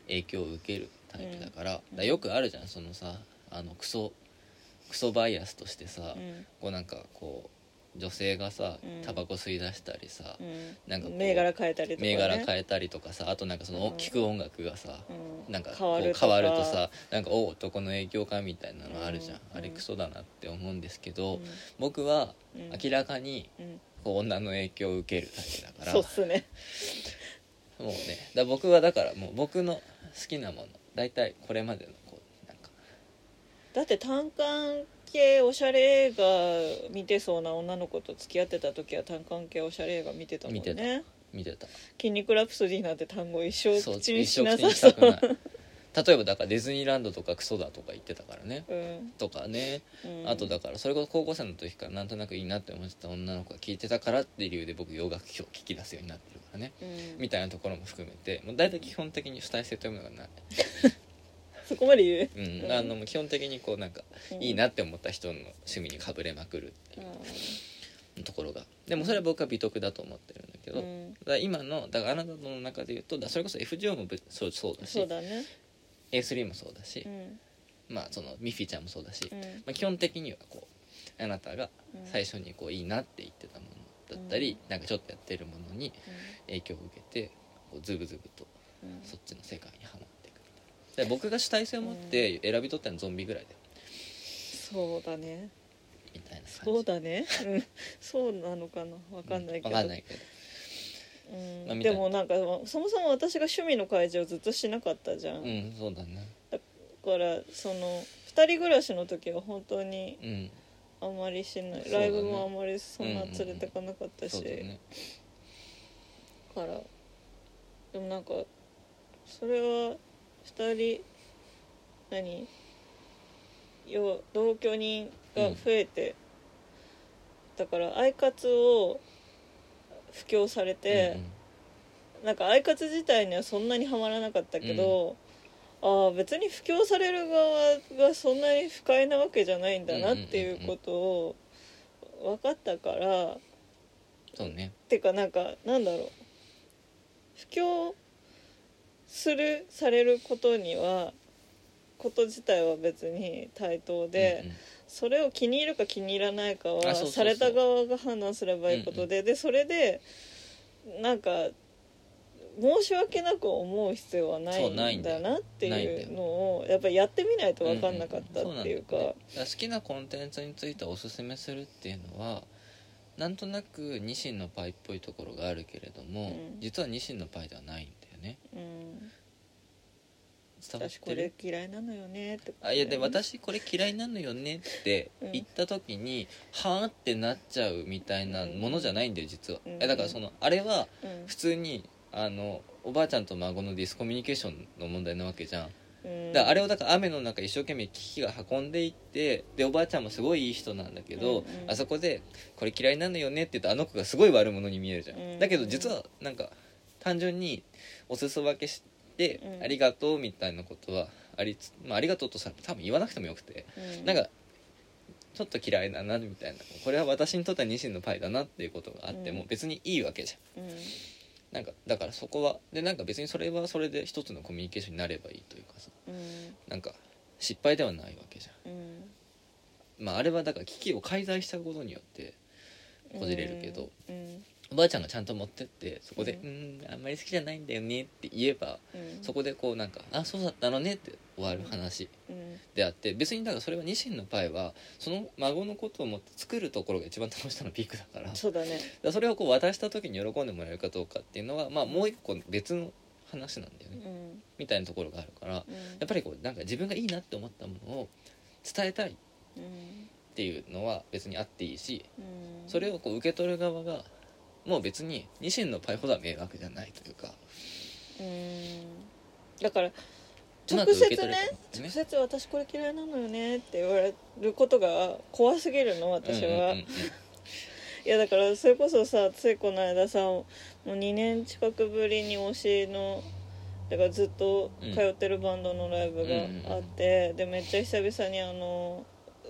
Speaker 1: 影響を受けるタイプだから,、
Speaker 2: うん。
Speaker 1: だよくあるじゃんそのさあのクソクソバイアスとしてさ、
Speaker 2: うん。
Speaker 1: こうなんかこう女性がさ
Speaker 2: うん。
Speaker 1: タバコ吸い出したりさ、
Speaker 2: うん。
Speaker 1: なんかこう
Speaker 2: 銘柄変えたりとか、ね、
Speaker 1: 銘柄変えたりとかさあとなんかその
Speaker 2: うん。
Speaker 1: 聴く音楽がさ、
Speaker 2: うん。
Speaker 1: なんかこ
Speaker 2: 変わるとか。
Speaker 1: う変わるとさなんかお男の影響かみたいなのあるじゃん、
Speaker 2: うん。
Speaker 1: あれクソだなって思うんですけど、
Speaker 2: うん。
Speaker 1: 僕は
Speaker 2: うん。
Speaker 1: 明らかに
Speaker 2: うん。
Speaker 1: こう女の影響を受けるだけだから。
Speaker 2: そうっすね。
Speaker 1: もうねだ僕はだからもう僕の好きなもの大体これまでの
Speaker 2: だって単館系おしゃれ映画見てそうな女の子と付き合ってた時は単館系おしゃれ映画見てたもん
Speaker 1: 見て
Speaker 2: ね
Speaker 1: 見てた。
Speaker 2: 筋肉ラプソディなんて単語一生口に
Speaker 1: し
Speaker 2: しなさそう
Speaker 1: たくな <laughs> い例えばだからディズニーランドとかクソだとか言ってたからね。
Speaker 2: うん。
Speaker 1: とかね。
Speaker 2: うん。
Speaker 1: あとだからそれこそ高校生の時からなんとなくいいなって思ってた女の子が聞いてたからっていう理由で僕洋楽表聞き出すようになってるからね。
Speaker 2: うん。
Speaker 1: みたいなところも含めて。もう大体基本的に主体性というものがない、
Speaker 2: そこまで言う？
Speaker 1: うん。
Speaker 2: うん
Speaker 1: あの基本的にこうなんか
Speaker 2: うん。
Speaker 1: いいなって思った人の趣味にかぶれまくる
Speaker 2: う
Speaker 1: ところが。でもそれは僕は美徳だと思ってるんだけど、だか
Speaker 2: ん
Speaker 1: ら今のだからあなたの中で言うとだそれこそ FGO もぶそうそうだし。
Speaker 2: そうだね。
Speaker 1: A3 もそうだし。
Speaker 2: う、ん。
Speaker 1: まあそのミッフィーちゃんもそうだし、
Speaker 2: うん。
Speaker 1: まあ、基本的にはこうあなたが
Speaker 2: うん。
Speaker 1: 最初にこういいなって言ってたものだったり、なんかちょっとやってるものに影響を受けてこうズブズブと
Speaker 2: うん。
Speaker 1: そっちの世界にはまっで僕が主体性を持って選び取ったのはゾンビぐらいだよ
Speaker 2: そうだね。
Speaker 1: みたいな感じ。
Speaker 2: そうだね。うん。そうなのかな。わかんないけど。
Speaker 1: わかんないけど。
Speaker 2: うん。
Speaker 1: まあ
Speaker 2: でもなんかそもそも私が趣味の開示をずっとしなかったじゃん、だ
Speaker 1: うんそうだね。
Speaker 2: からその2人暮らしの時は本当に
Speaker 1: うん。
Speaker 2: あんまりしない、
Speaker 1: そうだね。
Speaker 2: ライブもあんまりそんな連れてかなかったし、
Speaker 1: そうだね。
Speaker 2: からでもなんかそれは2人何？要同居人が増えて、だからアイカツを布教されて、なんかアイカツ自体にはそんなにはまらなかったけど、ああ別に布教される側がそんなに不快なわけじゃないんだなっていうことを分かったから、
Speaker 1: そうね。
Speaker 2: てかなんかなんだろう。布教するされることにはこと自体は別に対等で、
Speaker 1: うんうん。
Speaker 2: それを気に入るか気に入らないかはされた側が判断すればいいことで、でそれでなんか申し訳なく思う必要はない
Speaker 1: んだ
Speaker 2: なって
Speaker 1: ない
Speaker 2: うのをやっぱりやってみないと分かんなかったっていうか。
Speaker 1: んんそなんだよね。好きなコンテンツについておすすめするっていうのはなんとなくニシンのパイっぽいところがあるけれども、
Speaker 2: うん。
Speaker 1: 実はニシンのパイではないんね。
Speaker 2: うん。
Speaker 1: 伝わっ
Speaker 2: 私これ嫌いなのよねって
Speaker 1: あいやで私これ嫌いなのよねって言った時に、はあってなっちゃうみたいなものじゃないんだよ実は、
Speaker 2: うん。
Speaker 1: えだからそのあれは
Speaker 2: うん。
Speaker 1: 普通にあのおばあちゃんと孫のディスコミュニケーションの問題なわけじゃん。
Speaker 2: うん。
Speaker 1: だからあれをだから雨の中一生懸命機器が運んでいってでおばあちゃんもすごいいい人なんだけど、
Speaker 2: うんうん。
Speaker 1: あそこで「これ嫌いなのよね」って言うとあの子がすごい悪者に見えるじゃん、
Speaker 2: うん。
Speaker 1: だけど実はなんか単純にお裾分けして
Speaker 2: うん「
Speaker 1: ありがとう」みたいなことはありつ、まあ、ありがとうとさ多分言わなくてもよくて、
Speaker 2: うん。
Speaker 1: なんかちょっと嫌いだなみたいな。これは私にとってはニシンのパイだなっていうことがあっても
Speaker 2: うん
Speaker 1: 別にいいわけじゃん。
Speaker 2: うん。
Speaker 1: なんかだからそこはでなんか別にそれはそれで一つのコミュニケーションになればいいというかさ。
Speaker 2: うん。
Speaker 1: なんか失敗ではないわけじゃん。
Speaker 2: うん。
Speaker 1: まああれはだから機器を介在したことによってこじれるけど、
Speaker 2: うん
Speaker 1: おばあちゃんがちゃんと持ってってそこで「う
Speaker 2: うん
Speaker 1: んあんまり好きじゃないんだよね」って言えば
Speaker 2: うん。
Speaker 1: そこでこうなんか「あそうだったのね」って終わる話
Speaker 2: うん。
Speaker 1: であって別にだからそれはニシンのパイはその孫のことを思って作るところが一番楽しさのピークだから。
Speaker 2: そうだね。
Speaker 1: らそれをこう渡した時に喜んでもらえるかどうかっていうのはまあもう一個別の話なんだよね。
Speaker 2: うん。
Speaker 1: みたいなところがあるから
Speaker 2: うん。
Speaker 1: やっぱりこうなんか自分がいいなって思ったものを伝えたいっ
Speaker 2: うん
Speaker 1: ていうのは別にあっていいし
Speaker 2: うん。
Speaker 1: それをこう受け取る側がもう別にニシンのパイほどは迷惑じゃないというか。
Speaker 2: うん。だから直接ね
Speaker 1: たんです
Speaker 2: 直接私これ嫌いなのよねって言われることが怖すぎるの私は、
Speaker 1: うんうんうんうん。
Speaker 2: いやだからそれこそさついこの間さもう2年近くぶりに推しのだからずっと通ってるバンドのライブがあって、でめっちゃ久々にあの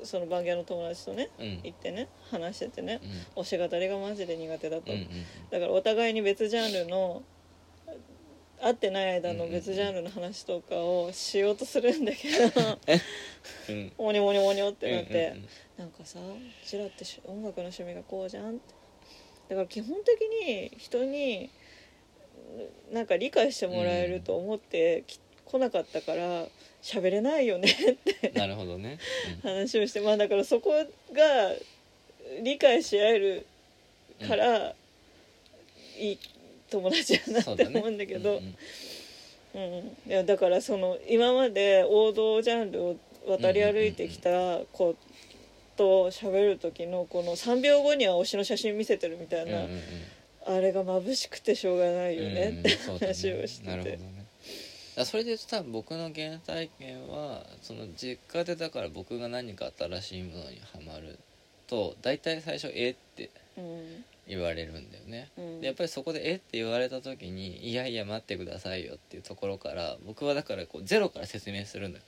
Speaker 2: そのバンギャの友達とね
Speaker 1: うん。
Speaker 2: 行ってね話しててね
Speaker 1: うん。
Speaker 2: 推し語りがマジで苦手だと、
Speaker 1: うんうん
Speaker 2: だからお互いに別ジャンルの会ってない間の別ジャンルの話とかをしようとするんだけど
Speaker 1: うんうん。
Speaker 2: モニモニモニってなって、
Speaker 1: うんうん
Speaker 2: なんかさうちらってし音楽の趣味がこうじゃんって。だから基本的に人になんか理解してもらえると思ってき、来なかったから喋れないよねって
Speaker 1: うんなるほどね、
Speaker 2: 話をしてまあだからそこが理解し合えるから、いい友達やなって思うんだけど。
Speaker 1: うんうん。
Speaker 2: うん、いやだからその今まで王道ジャンルを渡り歩いてきた子と喋る時のこの3秒後には推しの写真見せてるみたいな、
Speaker 1: うんうんうん。
Speaker 2: あれが眩しくてしょうがないよねって話をしてて、
Speaker 1: なるほどねだそれで言うと多分僕の原体験はその実家でだから僕が何か新しいものにはまると大体最初「えっ?」て
Speaker 2: うん
Speaker 1: 言われるんだよね
Speaker 2: うん
Speaker 1: でやっぱりそこで「えっ?」て言われた時に「いやいや待ってくださいよ」っていうところから僕はだからこうゼロから説明するのよ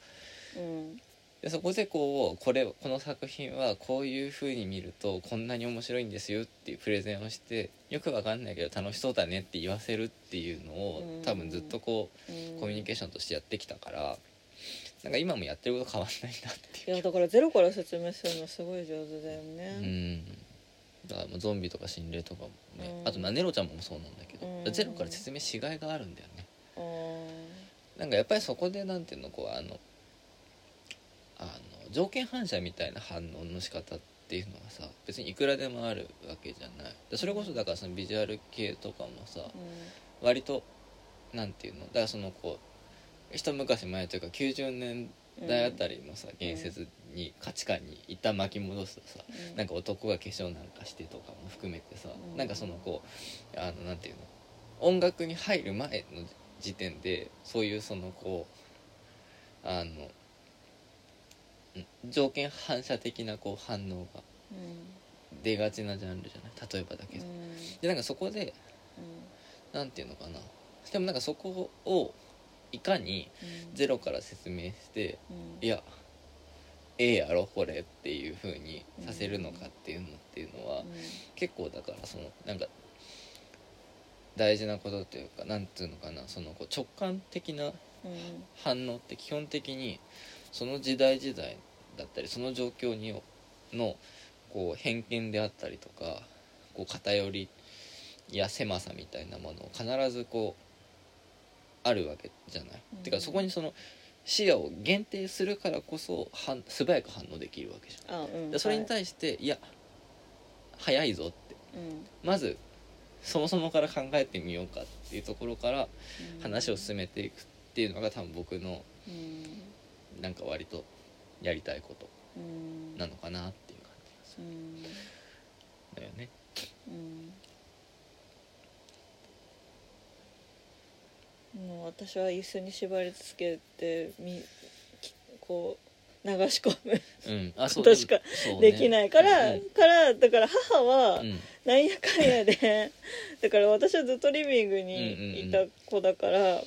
Speaker 2: うん
Speaker 1: でそこでこうこれこの作品はこういう風に見るとこんなに面白いんですよっていうプレゼンをしてよくわかんないけど楽しそうだねって言わせるっていうのを
Speaker 2: うん。
Speaker 1: 多分ずっとこう
Speaker 2: うん。
Speaker 1: コミュニケーションとしてやってきたからなんか今もやってること変わんないなっていう。
Speaker 2: いやだからゼロから説明するのすごい上手だよ
Speaker 1: う
Speaker 2: ね、
Speaker 1: ん。だからもうゾンビとか心霊とかもね、
Speaker 2: うん。
Speaker 1: あとまあネロちゃんもそうなんだけど、
Speaker 2: うん。
Speaker 1: ゼロから説明しがいがあるんだよね。なんかやっぱりそこでなんていうのこうあのあの条件反射みたいな反応の仕方っていうのはさ別にいくらでもあるわけじゃない。でそれこそだからそのビジュアル系とかもさ割となんていうの？だからそのこう一昔前というか90年代あたりのさ言説に価値観に一旦巻き戻すとさ
Speaker 2: うん。
Speaker 1: なんか男が化粧なんかしてとかも含めてさ
Speaker 2: うん。
Speaker 1: なんかそのこうあのなんていうの？音楽に入る前の時点でそういうそのこうあのん条件反射的なこう反応が
Speaker 2: うん。
Speaker 1: 出がちなジャンルじゃない？例えばだけど。
Speaker 2: うん
Speaker 1: でなんかそこでなんていうのかな？でもなんかそこをいかに
Speaker 2: うん。
Speaker 1: ゼロから説明して
Speaker 2: うん。
Speaker 1: いやええやろ？これっていう風にさせるのかっていうのっていうのは、結構だからそのなんか大事なことというかなんていうのかな？そのこう直感的な
Speaker 2: うん。
Speaker 1: 反応って基本的にその時代時代だったりその状況にのこう偏見であったりとかこう偏りや狭さみたいなものを必ずこうあるわけじゃない？
Speaker 2: うん。
Speaker 1: てかそこにその視野を限定するからこそ反素早く反応できるわけじゃん。
Speaker 2: あうん
Speaker 1: でそれに
Speaker 2: はい
Speaker 1: 対して、い、や早いぞって。
Speaker 2: うん。
Speaker 1: まずそもそもから考えてみようかっていうところから
Speaker 2: うん。
Speaker 1: 話を進めていくっていうのが多分僕の
Speaker 2: うん
Speaker 1: なんか割とやりたいこと
Speaker 2: うん。
Speaker 1: なのかなっていう感じがす
Speaker 2: うん
Speaker 1: る。だよね。
Speaker 2: うん。もう私は椅子に縛り付けてみきこう流し込む。
Speaker 1: うん、あ
Speaker 2: ことしか
Speaker 1: そうね。
Speaker 2: できないから、
Speaker 1: うん。
Speaker 2: からだから母は
Speaker 1: うん。<laughs>
Speaker 2: なんやかんやで。だから私はずっとリビングにいた子だから、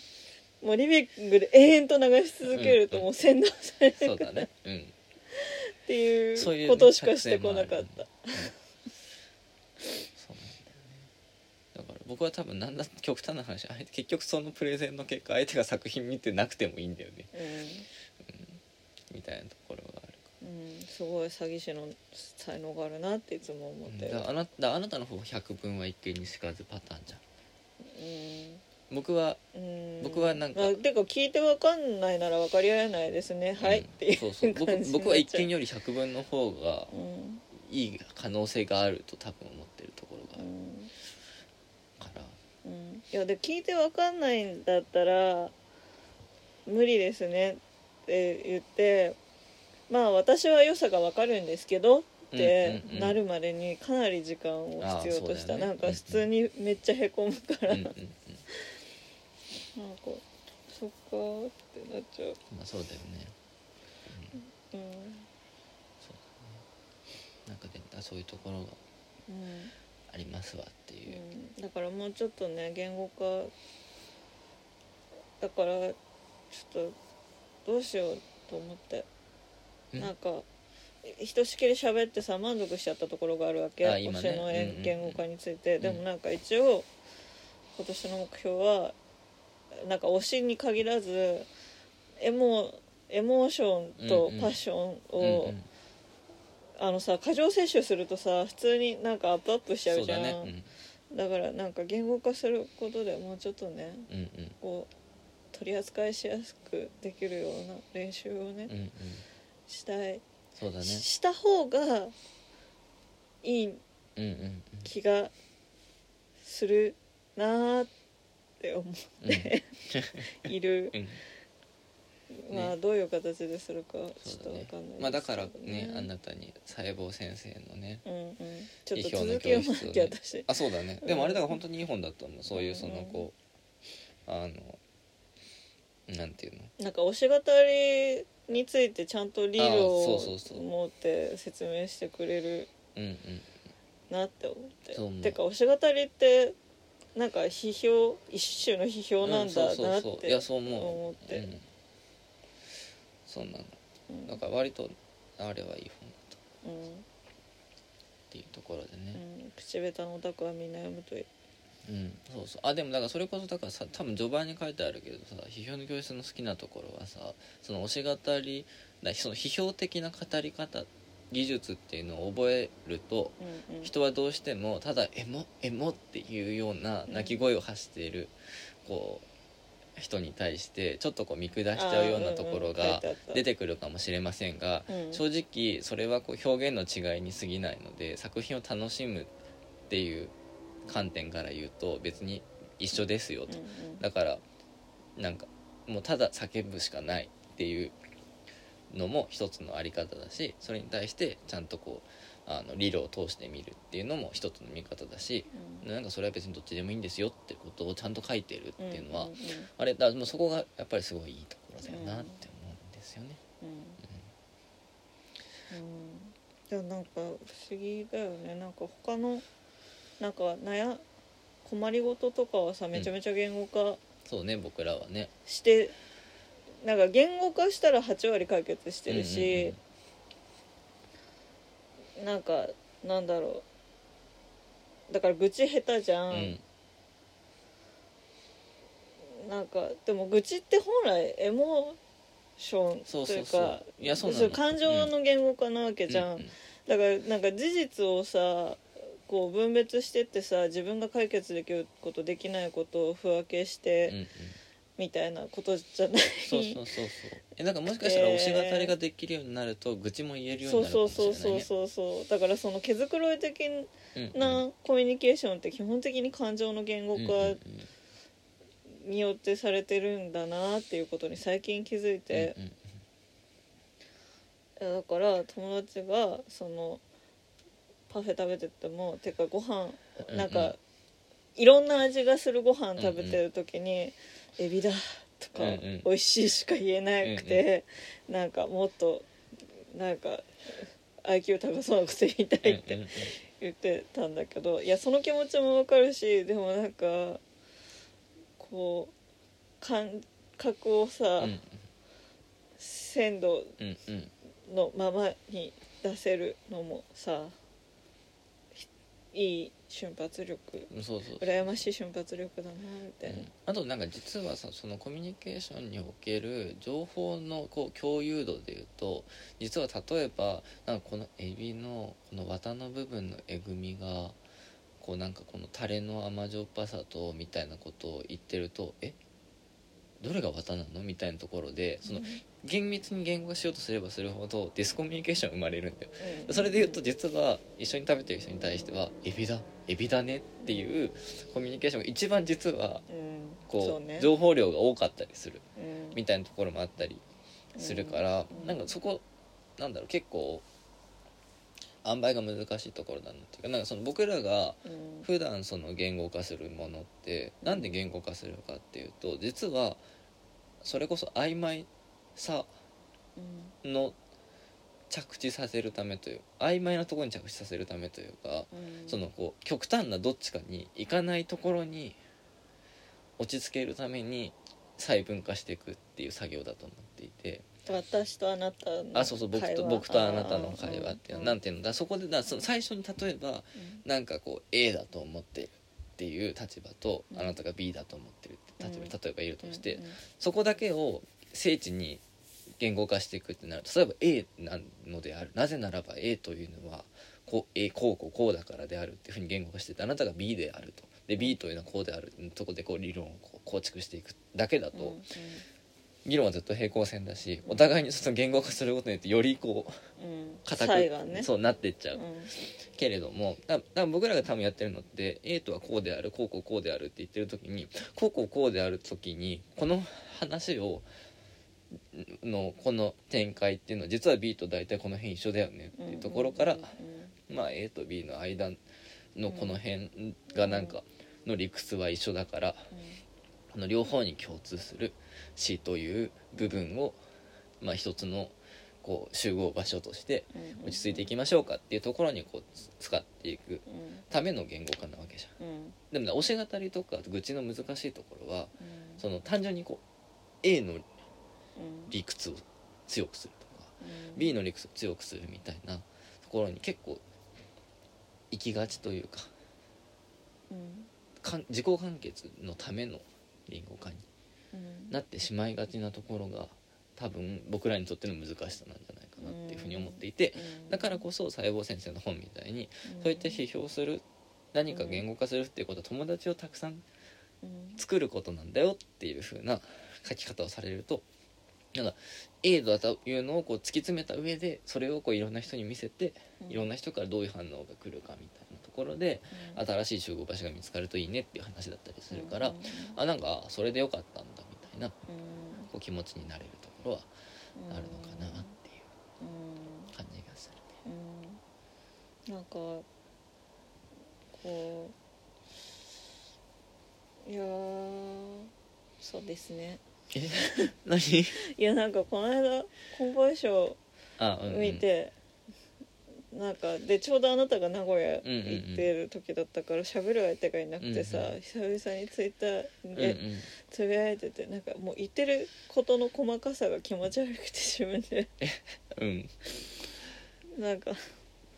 Speaker 2: もうリビングで永遠と流し続けると
Speaker 1: うんうん。
Speaker 2: もう洗脳される
Speaker 1: そうだね。うん。
Speaker 2: って
Speaker 1: いう
Speaker 2: ことしかしてこなかった。
Speaker 1: だから僕は多分なんだ極端な話結局そのプレゼンの結果相手が作品見てなくてもいいんだよね。みたいなところがあるか
Speaker 2: うん、うん、すごい詐欺師の才能があるなっていつも思ってる。
Speaker 1: らだからあなだからあなたの方百聞は一見にしかずパターンじゃん。
Speaker 2: うん
Speaker 1: 僕は
Speaker 2: うん。
Speaker 1: 僕はなんか
Speaker 2: まあ、てか聞いてわかんないなら分かり合えないですね、はい。
Speaker 1: うん
Speaker 2: っていう
Speaker 1: そうそう。僕僕は一見より百聞の方が
Speaker 2: うん
Speaker 1: いい可能性があると多分思ってるところがある。
Speaker 2: うん。
Speaker 1: から。
Speaker 2: うん。いやで聞いてわかんないんだったら無理ですねって言ってまあ私は良さがわかるんですけどって
Speaker 1: うんうんうん。
Speaker 2: なるまでにかなり時間を必要とした、
Speaker 1: あーそうだよね。
Speaker 2: なんか普通にめっちゃへこむから、
Speaker 1: うんうんうん
Speaker 2: なんかそっかーってなっちゃう、
Speaker 1: まあそうだよね。
Speaker 2: うん。
Speaker 1: そうだね。なんかであそういうところが
Speaker 2: うん。
Speaker 1: ありますわっていう、
Speaker 2: うん、だからもうちょっとね言語化だからちょっとどうしようと思って。
Speaker 1: うん。
Speaker 2: なんかひとしきり喋ってさ満足しちゃったところがあるわけ。
Speaker 1: あ今ね。
Speaker 2: 推しの
Speaker 1: うんうんうん
Speaker 2: 言語化について、
Speaker 1: ん
Speaker 2: でもなんか一応今年の目標はなんか推しに限らずエモエモーションとパッションを、
Speaker 1: うんうん。
Speaker 2: あのさ過剰摂取するとさ普通になんかアップアップしちゃ
Speaker 1: そうう
Speaker 2: じゃん。
Speaker 1: だね。
Speaker 2: だからなんか言語化することでもうちょっとね
Speaker 1: うんうん。
Speaker 2: こう取り扱いしやすくできるような練習をね、
Speaker 1: うんうん。うん
Speaker 2: したい、
Speaker 1: そうだね。
Speaker 2: しした方がいい
Speaker 1: うんうん。
Speaker 2: 気がするなーって思
Speaker 1: うん
Speaker 2: って <laughs> いる、
Speaker 1: うん。
Speaker 2: まあどういう形でするかちょっとわ
Speaker 1: そうだね
Speaker 2: かんないですけど
Speaker 1: まあだからねあなたに細胞先生のね
Speaker 2: うんうん。ちょっと続きを待って
Speaker 1: ね
Speaker 2: 私。
Speaker 1: あそうだね。でもあれだから本当にいい本だと思う。そういうその
Speaker 2: うん
Speaker 1: こうあのなんていうの？
Speaker 2: なんか推し語りについてちゃんと理論
Speaker 1: あ
Speaker 2: を持って説明してくれる
Speaker 1: うんうん
Speaker 2: なって思って。
Speaker 1: そう思う。
Speaker 2: てか推し語りってなんか批評一種の批評なんだなって
Speaker 1: 思
Speaker 2: って。
Speaker 1: うん、そうなの
Speaker 2: うん。
Speaker 1: だから割とあれはいい本だと
Speaker 2: うん
Speaker 1: っていうところでね。
Speaker 2: うん。口下手のオタクはみんな読むといい。
Speaker 1: うん、そうそう。あでもだからそれこそだからさ多分序盤に書いてあるけどさ批評の教室の好きなところはさその推し語りだその批評的な語り方技術っていうのを覚えると
Speaker 2: うんうん。
Speaker 1: 人はどうしてもただ「エモエモ」っていうような鳴き声を発している、こう人に対してちょっとこう見下しちゃうようなところが出
Speaker 2: て
Speaker 1: てくるかもしれませんが、
Speaker 2: うん。
Speaker 1: 正直それはこう表現の違いに過ぎないので作品を楽しむっていう観点から言うと別に一緒ですよと、だからなんかもうただ叫ぶしかないっていうのも一つのあり方だしそれに対してちゃんとこうあの理論を通してみるっていうのも一つの見方だしなんかそれは別にどっちでもいいんですよってことをちゃんと書いてるっていうのは、あれだもうそこがやっぱりすごいいいところだよなって思うんですよね。
Speaker 2: でもなん。か不思議だよねなん。か他のなん。か悩困りごととかはさめちゃめちゃ言語化
Speaker 1: そうね僕らはね
Speaker 2: して、なんか言語化したら8割解決してるし、なんかなんだろう。だから愚痴下手じゃん、
Speaker 1: うん。うんうん
Speaker 2: なんかでも愚痴って本来エモーションというか
Speaker 1: そう
Speaker 2: 感情の言語化なわけじゃん、
Speaker 1: うん。うん。
Speaker 2: だからなんか事実をさこう分別してってさ自分が解決できることできないことを不分けして、
Speaker 1: うんうん
Speaker 2: みたいなことじゃない。
Speaker 1: そうそうそうそう。えなんかもしかしたら推し語りができるようになると愚痴も言えるようになるかもしれないね。
Speaker 2: そうそうそうそうそう。だからその毛づくろい的
Speaker 1: うんうん
Speaker 2: なコミュニケーションって基本的に感情の言語化
Speaker 1: うんうんうん
Speaker 2: によってされてるんだなっていうことに最近気づいて、
Speaker 1: うんうん
Speaker 2: だから友達がそのパフェ食べててもてかご飯
Speaker 1: うん。
Speaker 2: なんかいろんな味がするご飯食べてる時に「エビだ」とか
Speaker 1: うんうん「
Speaker 2: 美味しい」しか言えなくてなんかもっとなんか IQ 高そうなこと言いたいって言ってたんだけどいやその気持ちもわかるしでもなんかこう感覚をさ、
Speaker 1: うん。
Speaker 2: 鮮度のままに出せるのもさひいい瞬発力。
Speaker 1: うんそうそう。
Speaker 2: 羨ましい瞬発力だなみたいな、
Speaker 1: うん。あとなんか実はさそのコミュニケーションにおける情報のこう共有度でいうと実は例えばなんかこのエビのこの綿の部分のえぐみがこうなんかこのタレの甘じょっぱさとみたいなことを言ってるとえ？どれが綿なの？みたいなところでその厳密に言語化しようとすればするほどディスコミュニケーション生まれるんだよ。
Speaker 2: うん。
Speaker 1: それで言うと実は一緒に食べてる人に対しては「エビだエビだね」っていうコミュニケーションが一番実は
Speaker 2: うん。
Speaker 1: こ
Speaker 2: そうね。
Speaker 1: 情報量が多かったりする
Speaker 2: うん。
Speaker 1: みたいなところもあったりするから、
Speaker 2: うん。
Speaker 1: なんかそこなんだろう結構塩梅が難しいところだなっていうかなんかその僕らが
Speaker 2: うん。
Speaker 1: 普段その言語化するものってなんで言語化するかっていうと実はそれこそ曖昧さ
Speaker 2: うん
Speaker 1: の着地させるためという曖昧なところに着地させるためというか
Speaker 2: うん。
Speaker 1: そのこう極端などっちかに行かないところに落ち着けるために細分化していくっていう作業だと思っていて。
Speaker 2: 私とあなたの
Speaker 1: あそうそう僕と僕とあなたの会話っていうの
Speaker 2: ん。
Speaker 1: なんていうのだそこでだその最初に例えばなんかこう A だと思ってるっていう立場と
Speaker 2: うん。
Speaker 1: あなたが B だと思ってるって立場
Speaker 2: うん。
Speaker 1: 例えばいるとして
Speaker 2: うんうん。
Speaker 1: そこだけを精緻に言語化していくってなると例えば A なのである。なぜならば A というのはこう A こうこうこうだからであるっていうふうに言語化しててあなたが B であると。で B というのはこうである。そこでこう理論をこう構築していくだけだと、
Speaker 2: うん
Speaker 1: 議論はずっと平行線だしお互いにその言語化することによってよりこう
Speaker 2: うん。
Speaker 1: 硬
Speaker 2: 差異がね。
Speaker 1: くそうなってっちゃう
Speaker 2: うん。
Speaker 1: けれどもだだ僕らが多分やってるのって A とはこうであるこうこうこうであるって言ってる時にこうこうこうである時にこの話をのこの展開っていうのは実は B と大体この辺一緒だよねっていうところから、まあ A と B の間のこの辺がなんかの理屈は一緒だから、あの両方に共通する C という部分を、まあ、一つのこう集合場所として落ち着いていきましょうかっていうところにこうつ使っていくための言語化なわけじゃん。
Speaker 2: うん。うん
Speaker 1: でもね教え語りとか愚痴の難しいところは
Speaker 2: うん。
Speaker 1: その単純にこう A の
Speaker 2: うん
Speaker 1: 理屈を強くするとか
Speaker 2: うん。
Speaker 1: B の理屈を強くするみたいなところに結構行きがちというか
Speaker 2: うん。
Speaker 1: かん自己完結のための言語化に
Speaker 2: うん
Speaker 1: なってしまいがちなところが多分僕らにとっての難しさなんじゃないかなっていうふうに思っていて
Speaker 2: うん。
Speaker 1: だからこそ細胞先生の本みたいに
Speaker 2: うん。
Speaker 1: そういった批評する何か言語化するっていうことは友達をたくさん
Speaker 2: うん。
Speaker 1: 作ることなんだよっていう風な書き方をされるとなんか A だというのをこう突き詰めた上でそれをこういろんな人に見せて
Speaker 2: うん。
Speaker 1: いろんな人からどういう反応が来るかみたいなところで
Speaker 2: うん。
Speaker 1: 新しい集合場所が見つかるといいねっていう話だったりするから
Speaker 2: うん。
Speaker 1: あなんかあそれでよかったんだいな
Speaker 2: うん。
Speaker 1: こう気持ちになれるところはあるのかなっていう
Speaker 2: うん
Speaker 1: 感じがするね。
Speaker 2: うん。なんかこういやーそうですね。
Speaker 1: え？<laughs> 何？
Speaker 2: いやなんかこの間コンボイ賞
Speaker 1: あ、うんうん、
Speaker 2: 見て、なんかでちょうどあなたが名古屋行ってる時だったから喋る相手がいなくてさ、
Speaker 1: うんうん
Speaker 2: 久々にツイッターでつぶやいててなんかもう言ってることの細かさが気持ち悪くて自分で。
Speaker 1: うん。
Speaker 2: なんか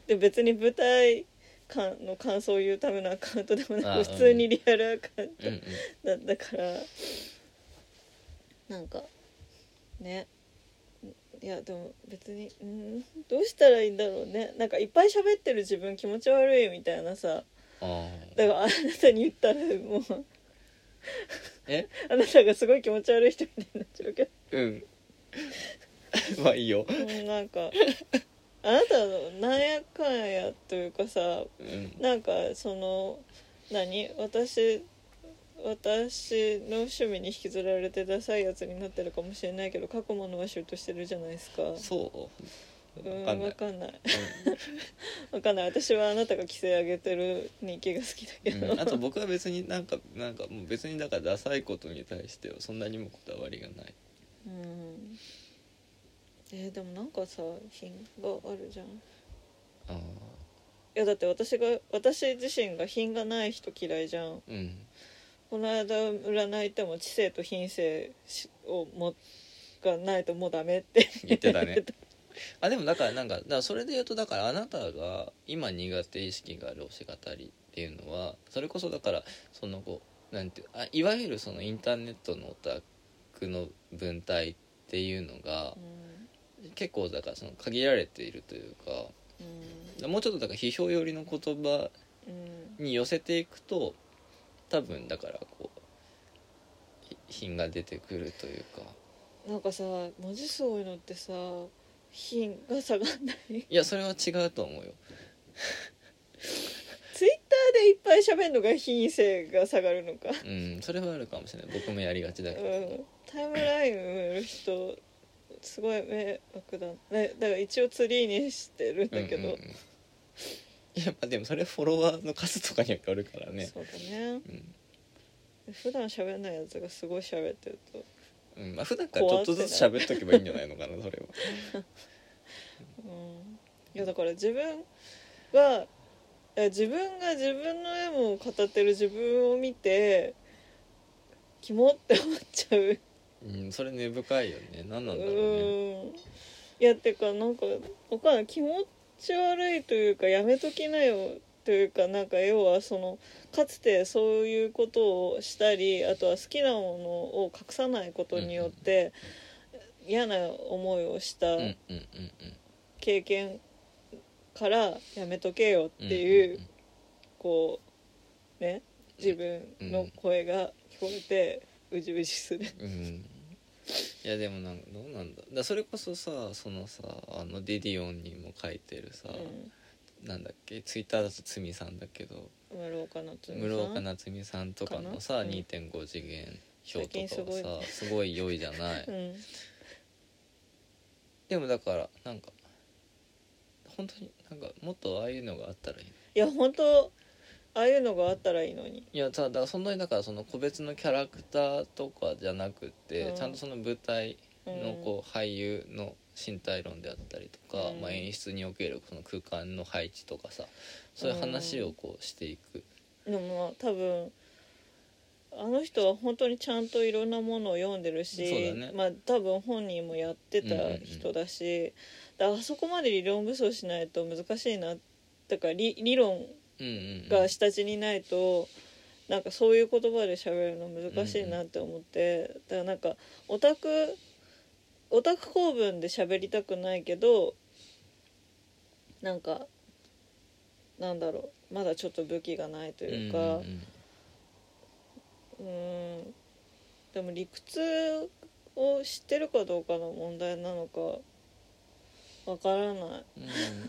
Speaker 2: で別に舞台かの感想を言うためのアカウントでもな
Speaker 1: あ
Speaker 2: く普通にリアルアカウント
Speaker 1: うんうん。
Speaker 2: だったからなんかねいやでも別にうんどうしたらいいんだろうね。なんかいっぱい喋ってる自分気持ち悪いみたいなさ。
Speaker 1: あ
Speaker 2: だからあなたに言ったらもう。
Speaker 1: ーえ？<laughs>
Speaker 2: あなたがすごい気持ち悪い人みたいになっちゃうけど。
Speaker 1: うん。<laughs> まあいいよ。
Speaker 2: うんなんかあなたのなんやかんやというかさ
Speaker 1: うん。
Speaker 2: なんかその何？私私の趣味に引きずられてダサいやつになってるかもしれないけど書くものはシュートしてるじゃないですか。
Speaker 1: そう。
Speaker 2: うん
Speaker 1: わかんない。<laughs>
Speaker 2: わかんない。私はあなたが規制上げてる日記が好きだけど、
Speaker 1: うん、あと僕は別になんかなんかもう別にだからダサいことに対してはそんなにもこだわりがない。
Speaker 2: うん。えーでもなんかさ品があるじゃん。い
Speaker 1: あ
Speaker 2: やだって私が私自身が品がない人嫌いじゃん。
Speaker 1: ーうん
Speaker 2: この間占いても知性と品性をもがないともうダメって
Speaker 1: 言ってたね。あでもだからなんかだそれで言うとだからあなたが今苦手意識がある推し語りっていうのはそれこそだからそのこうなんてあいわゆるそのインターネットのオタクの文体っていうのが
Speaker 2: うん。
Speaker 1: 結構だからその限られているというか
Speaker 2: うん。
Speaker 1: もうちょっとだから批評寄りの言葉
Speaker 2: うん。
Speaker 1: に寄せていくと多分だからこうひ品が出てくるというか。
Speaker 2: なんかさ文字数多いのってさ品が下がんない？
Speaker 1: いやそれは違うと思うよ。
Speaker 2: ツイッターでいっぱい喋るのが品性が下がるのか。
Speaker 1: うんそれはあるかもしれない。僕もやりがちだけど、
Speaker 2: うん。タイムライン埋める人すごい迷惑だ。ねだから一応ツリーにしてるんだけど、
Speaker 1: うんうんうん。い <laughs> やまあでもそれはフォロワーの数とかによるからね。
Speaker 2: そうだね。
Speaker 1: うん、
Speaker 2: 普段喋んないやつがすごい喋ってると。
Speaker 1: うんまあ普段からちょっとずつ喋っとけばいいんじゃないのかなそれは。<laughs>
Speaker 2: うん。いやだから自分が自分が自分の絵も語ってる自分を見てキモって思っちゃう。
Speaker 1: うんそれ根深いよね。何なんだろうね。
Speaker 2: うん。いやてかなんかわかんない気持ち悪いというかやめときなよというかなんか要はそのかつてそういうことをしたりあとは好きなものを隠さないことによって嫌な思いをした経験からやめとけよっていう、こうね自分の声が聞こえてうじうじする。
Speaker 1: いいやでもなんかどうなんだ？だそれこそさそのさあのディディオンにも書いてるさ、なんだっけ？ツイッターだとつみさんだけど。
Speaker 2: うん室岡夏美さん？
Speaker 1: 室岡夏美さんとかのさ
Speaker 2: うん。
Speaker 1: 2.5次元表とかはさすごい。良いじゃない、
Speaker 2: うん。
Speaker 1: でもだからなんか本当になんかもっとああいうのがあったらいい
Speaker 2: いや本当ああいうのがあったらいいのに。
Speaker 1: いやただそんなにだからその個別のキャラクターとかじゃなくって、
Speaker 2: うん。
Speaker 1: ちゃんとその舞台の
Speaker 2: うん
Speaker 1: こう俳優の身体論であったりとか、
Speaker 2: うん。
Speaker 1: まあ、演出におけるその空間の配置とかさそういう話をこうしていく、
Speaker 2: でもまあ多分あの人は本当にちゃんといろんなものを読んでるし
Speaker 1: そうだね。
Speaker 2: まあ多分本人もやってた人だし、だからあそこまで理論武装しないと難しいなだから理理論が下地にないとなんかそういう言葉で喋るの難しいなって思って、だからなんかオタクオタク公文で喋りたくないけどなんかなんだろうまだちょっと武器がないというか。
Speaker 1: うんうんうん
Speaker 2: うんでも理屈を知ってるかどうかの問題なのかわからない、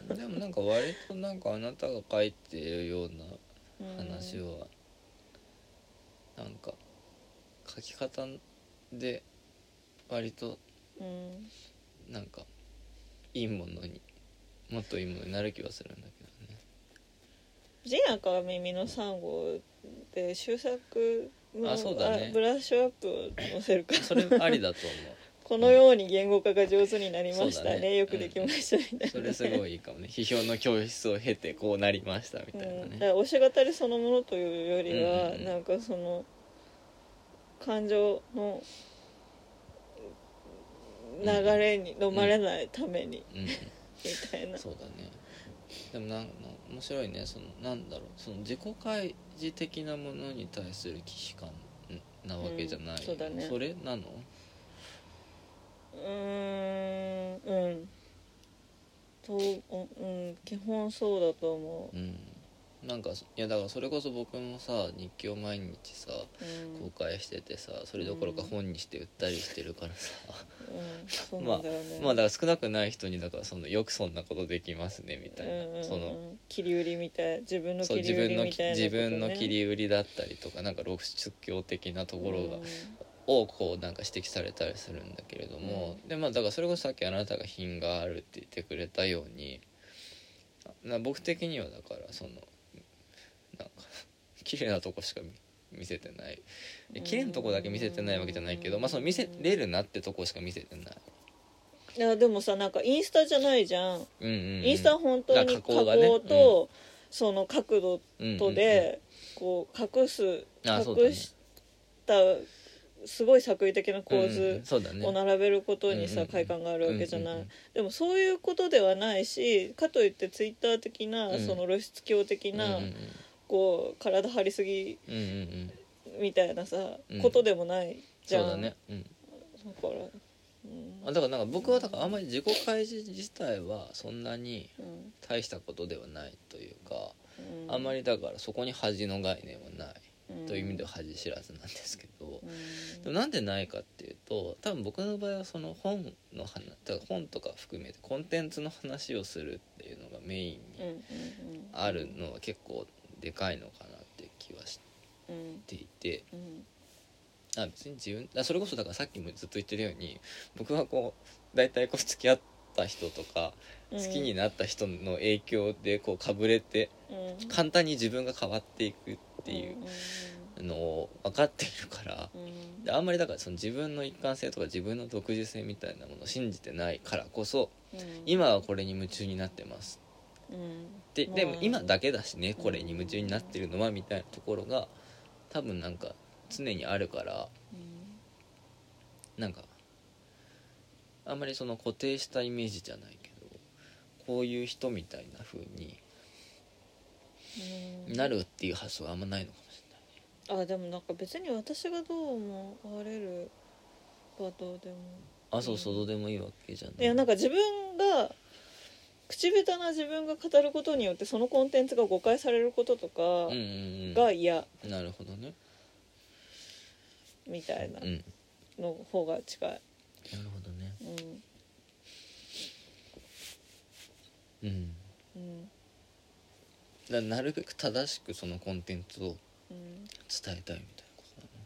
Speaker 1: うん、でもなんか割となんかあなたが書いてるような
Speaker 2: うん、
Speaker 1: 話はなんか書き方で割と
Speaker 2: うん
Speaker 1: なんかいいものにもっといいものになる気はするんだけどね。
Speaker 2: ジンアカ耳のサンゴで修作の
Speaker 1: あそうだね。
Speaker 2: あブラッシュアップを載せるから。
Speaker 1: それありだと思
Speaker 2: このように言語化が上手になりましたね。
Speaker 1: ね。
Speaker 2: よくできましたみたいな、
Speaker 1: うそれすごいいいかもね。批評の教室を経てこうなりましたみたいな
Speaker 2: うん、だか
Speaker 1: ね
Speaker 2: ら推し語りそのものというよりは、
Speaker 1: うんうんうん。
Speaker 2: なんかその感情の流れに飲まれないために、
Speaker 1: うん。
Speaker 2: みたいな。
Speaker 1: そうだね。でもなん面白いね。そのなんだろう。その自己開示的なものに対する既視感なわけじゃない、
Speaker 2: うん。そうだね。
Speaker 1: それなの？
Speaker 2: うーんうんとおうん基本そうだと思
Speaker 1: う。ん。なんかいやだからそれこそ僕もさ日記を毎日さ
Speaker 2: ううん、
Speaker 1: 公開しててさそれどころか
Speaker 2: うん
Speaker 1: 本にして売ったりしてるからさ、
Speaker 2: うん、そうなんだよね、<laughs>
Speaker 1: まあだから少なくない人にだからそのよくそんなことできますねみたいな、
Speaker 2: うんうんうん。
Speaker 1: その
Speaker 2: 切り売りみたい自分の切り売りみたいなね、
Speaker 1: 自分の切り売りだったりとかなんか露出狂的なところが、
Speaker 2: うん
Speaker 1: をこうなんか指摘されたりするんだけれども、でまあだからそれこそさっきあなたが品があるって言ってくれたようにな僕的にはだからそのなんか <laughs> 綺麗なとこしか見見せてない。で綺麗なとこだけ見せてないわけじゃないけど、まあ、その見せれるなってとこしか見せてない。
Speaker 2: いやでもさなんかインスタじゃないじゃん、
Speaker 1: うんうんうん、
Speaker 2: インスタは本当に
Speaker 1: あ加
Speaker 2: 加工
Speaker 1: 工がね。
Speaker 2: と、その角度
Speaker 1: うんうんうん。
Speaker 2: とで、こう隠す隠したすごい作為的な構図を並べることにさ快感があるわけじゃない、でもそういうことではないしかといってツイッター的な、
Speaker 1: うん。
Speaker 2: その露出狂的な、こう体張りすぎみたいなさ、
Speaker 1: うん。
Speaker 2: ことでもないじゃん。
Speaker 1: だ
Speaker 2: から、うん。
Speaker 1: あだからなんか僕はだからあんまり自己開示自体はそんなに
Speaker 2: うん。
Speaker 1: 大したことではないというか、
Speaker 2: うん、
Speaker 1: あんまりだからそこに恥の概念はない。
Speaker 2: うん
Speaker 1: という意味では恥知らずなんですけど、
Speaker 2: うん。
Speaker 1: でもなんでないかっていうと多分僕の場合はその本の話本とか含めてコンテンツの話をするっていうのがメインに
Speaker 2: うんうん
Speaker 1: あるのは結構でかいのかなっていう気はし
Speaker 2: うん
Speaker 1: ていて。
Speaker 2: うん。
Speaker 1: あ別に自分あそれこそだからさっきもずっと言ってるように僕はこう大体こう付き合った人とか
Speaker 2: うん。
Speaker 1: 好きになった人の影響でこうかぶれて
Speaker 2: うん。
Speaker 1: 簡単に自分が変わっていくっていうのを分かっているからであんまりだからその自分の一貫性とか自分の独自性みたいなものを信じてないからこそ
Speaker 2: うん。
Speaker 1: 今はこれに夢中になってます。
Speaker 2: うん。
Speaker 1: ででも
Speaker 2: まあ。
Speaker 1: 今だけだしねこれに夢中になってるのはみたいなところが多分なんか常にあるからなんかあんまりその固定したイメージじゃないけどこういう人みたいな風に
Speaker 2: うん
Speaker 1: なるっていう発想はあんまないのかもし
Speaker 2: あでもなんか別に私がどう思われるはどうでも
Speaker 1: れない。あそうそうどうでもいいわけじゃない。
Speaker 2: いやなんか自分が口下手な自分が語ることによってそのコンテンツが誤解されることとか
Speaker 1: うんうん
Speaker 2: が嫌。
Speaker 1: うんなるほどね。
Speaker 2: みたいな
Speaker 1: うん
Speaker 2: の方が近い。
Speaker 1: なるほどね。
Speaker 2: うん
Speaker 1: うん。
Speaker 2: うん
Speaker 1: だなるべく正しくそのコンテンツを
Speaker 2: うん。
Speaker 1: 伝えたいみたいなことだな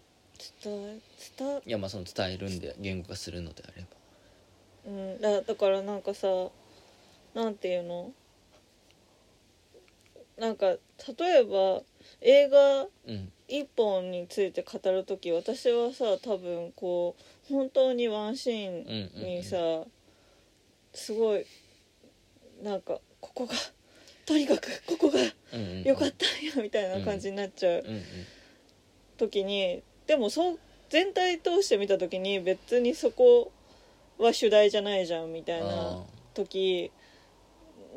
Speaker 2: 伝え伝え。
Speaker 1: いやまあその伝えるんで言語化するのであれば。
Speaker 2: うん、だだからなんかさなんていうの？なんか例えば映画
Speaker 1: うん。
Speaker 2: 一本について語る時私はさ多分こう本当にワンシーンにさ、すごいなんかここがとにかくここが
Speaker 1: うんうん。うん
Speaker 2: 良かったんやみたいな感じになっちゃう時にでもそう全体通して見た時に別にそこは主題じゃないじゃんみたいな
Speaker 1: あ
Speaker 2: 時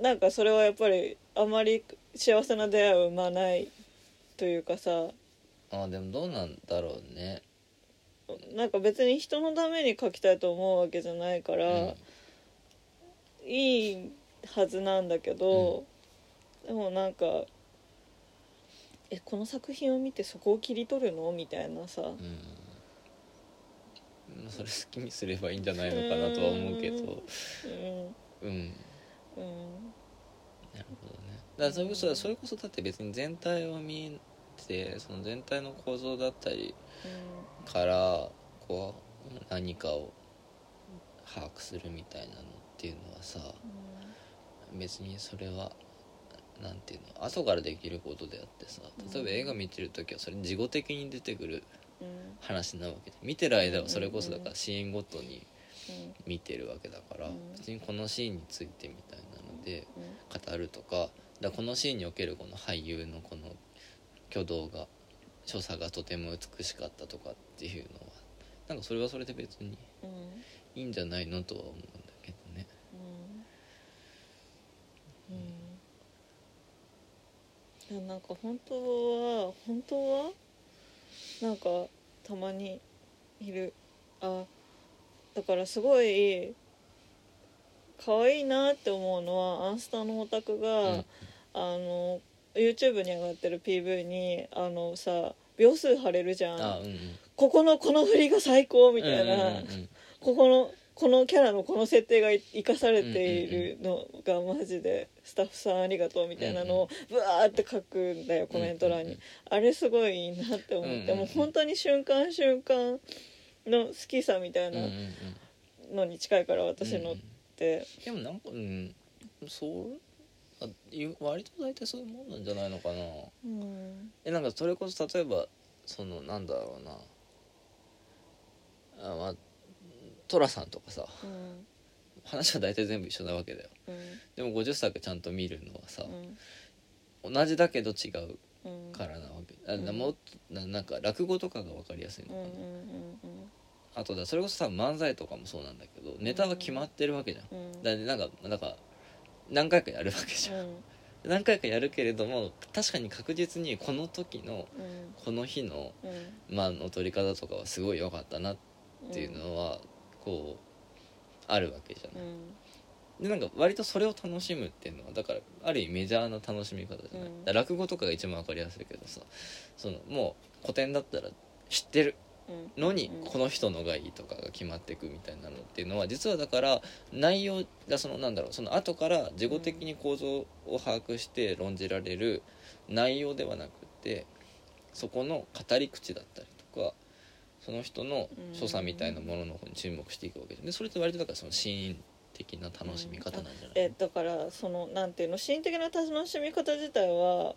Speaker 2: なんかそれはやっぱりあまり幸せな出会いを生まないというかさ。
Speaker 1: ーあーでもどうなんだろうね。
Speaker 2: なんか別に人のために書きたいと思うわけじゃないから、
Speaker 1: うん。
Speaker 2: いいはずなんだけど、でもなんかえこの作品を見てそこを切り取るの？みたいなさ、
Speaker 1: うん。まあそれ好きにすればいいんじゃないのかなとは思うけど。
Speaker 2: うん。
Speaker 1: うん。
Speaker 2: うん。
Speaker 1: なるほどね。だからそれこそそれこそだって別に全体を見てその全体の構造だったりからこう何かを把握するみたいなのっていうのはさ別にそれはなんていうの後からできることであってさ例えば映画見てる時はそれ事後的に出てくる話なわけで見てる間はそれこそだからシーンごとに見てるわけだから
Speaker 2: うん。
Speaker 1: 別にこのシーンについてみたいなので
Speaker 2: うん。
Speaker 1: 語るとかだからこのシーンにおけるこの俳優のこの挙動が所作がとても美しかったとかっていうのはなんかそれはそれで別に
Speaker 2: うん。
Speaker 1: いいんじゃないのとは思うんだけどね
Speaker 2: うんうんいやなんか本当は本当はなんかたまにいる。あだからすごい可愛いなって思うのはアンスタのオタクが、
Speaker 1: うん。
Speaker 2: あの YouTube に上がってる PV にあのさ秒数貼れるじゃん。
Speaker 1: あうんうん。
Speaker 2: ここのこの振りが最高みたいな、ここのこのキャラのこの設定が生かされているのがマジでスタッフさんありがとうみたいなのをブワーって書くんだよコメント欄に、あれすごいいいなって思って、もう本当に瞬間瞬間の好きさみたいなのに近いから私のって、
Speaker 1: でもなんかうんそうあ割と大体そういうもんなんじゃないのかな。
Speaker 2: うん。
Speaker 1: えなんかそれこそ例えばそのなんだろうな。あまあ寅さんとかさ
Speaker 2: うん。
Speaker 1: 話は大体全部一緒なわけだよ。
Speaker 2: うん。
Speaker 1: でも50作ちゃんと見るのはさ
Speaker 2: う、ん。
Speaker 1: 同じだけど違う
Speaker 2: うん
Speaker 1: からなわけ。あ
Speaker 2: うん。
Speaker 1: もっとななんか落語とかが分かりやすいのかな、あとだそれこそ多分漫才とかもそうなんだけどネタは決まってるわけじゃん、だなんかなんか何回かやるわけじゃん、<laughs> 何回かやるけれども確かに確実にこの時の
Speaker 2: うん。
Speaker 1: この日の
Speaker 2: うん。
Speaker 1: 間の取り方とかはすごい良かったなっていうのはこうあるわけじゃない、
Speaker 2: うん。
Speaker 1: でなんか割とそれを楽しむっていうのはだからある意味メジャーな楽しみ方じゃない、
Speaker 2: うん。
Speaker 1: 落語とかが一番分かりやすいけどさそのもう古典だったら知ってる
Speaker 2: うん。
Speaker 1: のに
Speaker 2: うん。
Speaker 1: この人のがいいとかが決まっていくみたいなのっていうのは実はだから内容がそのなんだろうその後から事後的に構造を把握して論じられる内容ではなくてそこの語り口だったりとかその人の所作みたいなものの方に注目していくわけででそれって割とだからそのシーン的な楽しみ方なんじゃない、
Speaker 2: えだからそのなんていうの？心的な楽しみ方自体は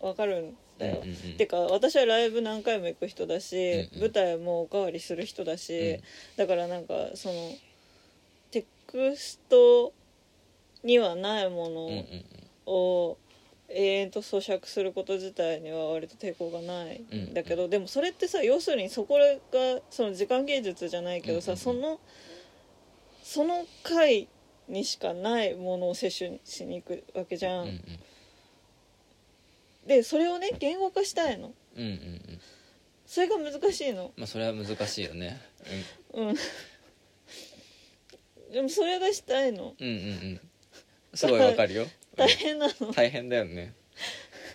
Speaker 2: わかるんだよ、
Speaker 1: うんうんうん。
Speaker 2: てか私はライブ何回も行く人だし、
Speaker 1: うんうん。
Speaker 2: 舞台もおかわりする人だし、
Speaker 1: うん。
Speaker 2: だからなんかそのテクストにはないも
Speaker 1: うんうんうん。
Speaker 2: のを永遠と咀嚼すること自体には割と抵抗がない。ん。だけど、でもそれってさ要するにそこがその時間芸術じゃないけどさ、
Speaker 1: うん。うんうん
Speaker 2: そのその回にしかないものを摂取しに行くわけじゃん。
Speaker 1: うんうん
Speaker 2: でそれをね言語化したいの。
Speaker 1: うんうんうん。
Speaker 2: それが難しいの。
Speaker 1: まあそれは難しいよね。
Speaker 2: うん。でもそれがしたいの。
Speaker 1: うんうんうん。うんすごいわかるよ、うん
Speaker 2: 大変なの。
Speaker 1: 大変だよね。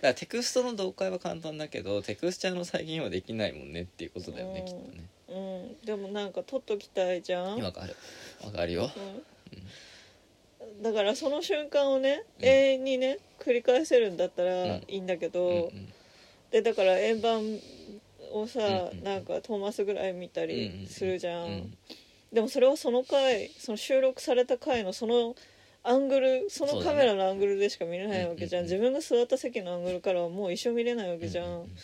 Speaker 1: からテクストの読解は簡単だけどテクスチャーの再現はできないもんね。っていうことだよね、
Speaker 2: うん。
Speaker 1: きっとね。
Speaker 2: うん。でもなんか撮っときたいじゃん、
Speaker 1: わかる。わかるよ。
Speaker 2: うん、だからその瞬間をね、
Speaker 1: うん。
Speaker 2: 永遠にね繰り返せるんだったら
Speaker 1: うん。
Speaker 2: いいんだけど、
Speaker 1: うんうん。
Speaker 2: でだから円盤をさ、
Speaker 1: うんうん
Speaker 2: なんかトーマスぐらい見たりするじゃん。でもそれはその回その収録された回のそのアングルそのカメラのアングルでしか見れないわけじゃん、自分が座った席のアングルからはもう一生見れないわけじゃん、
Speaker 1: うんうん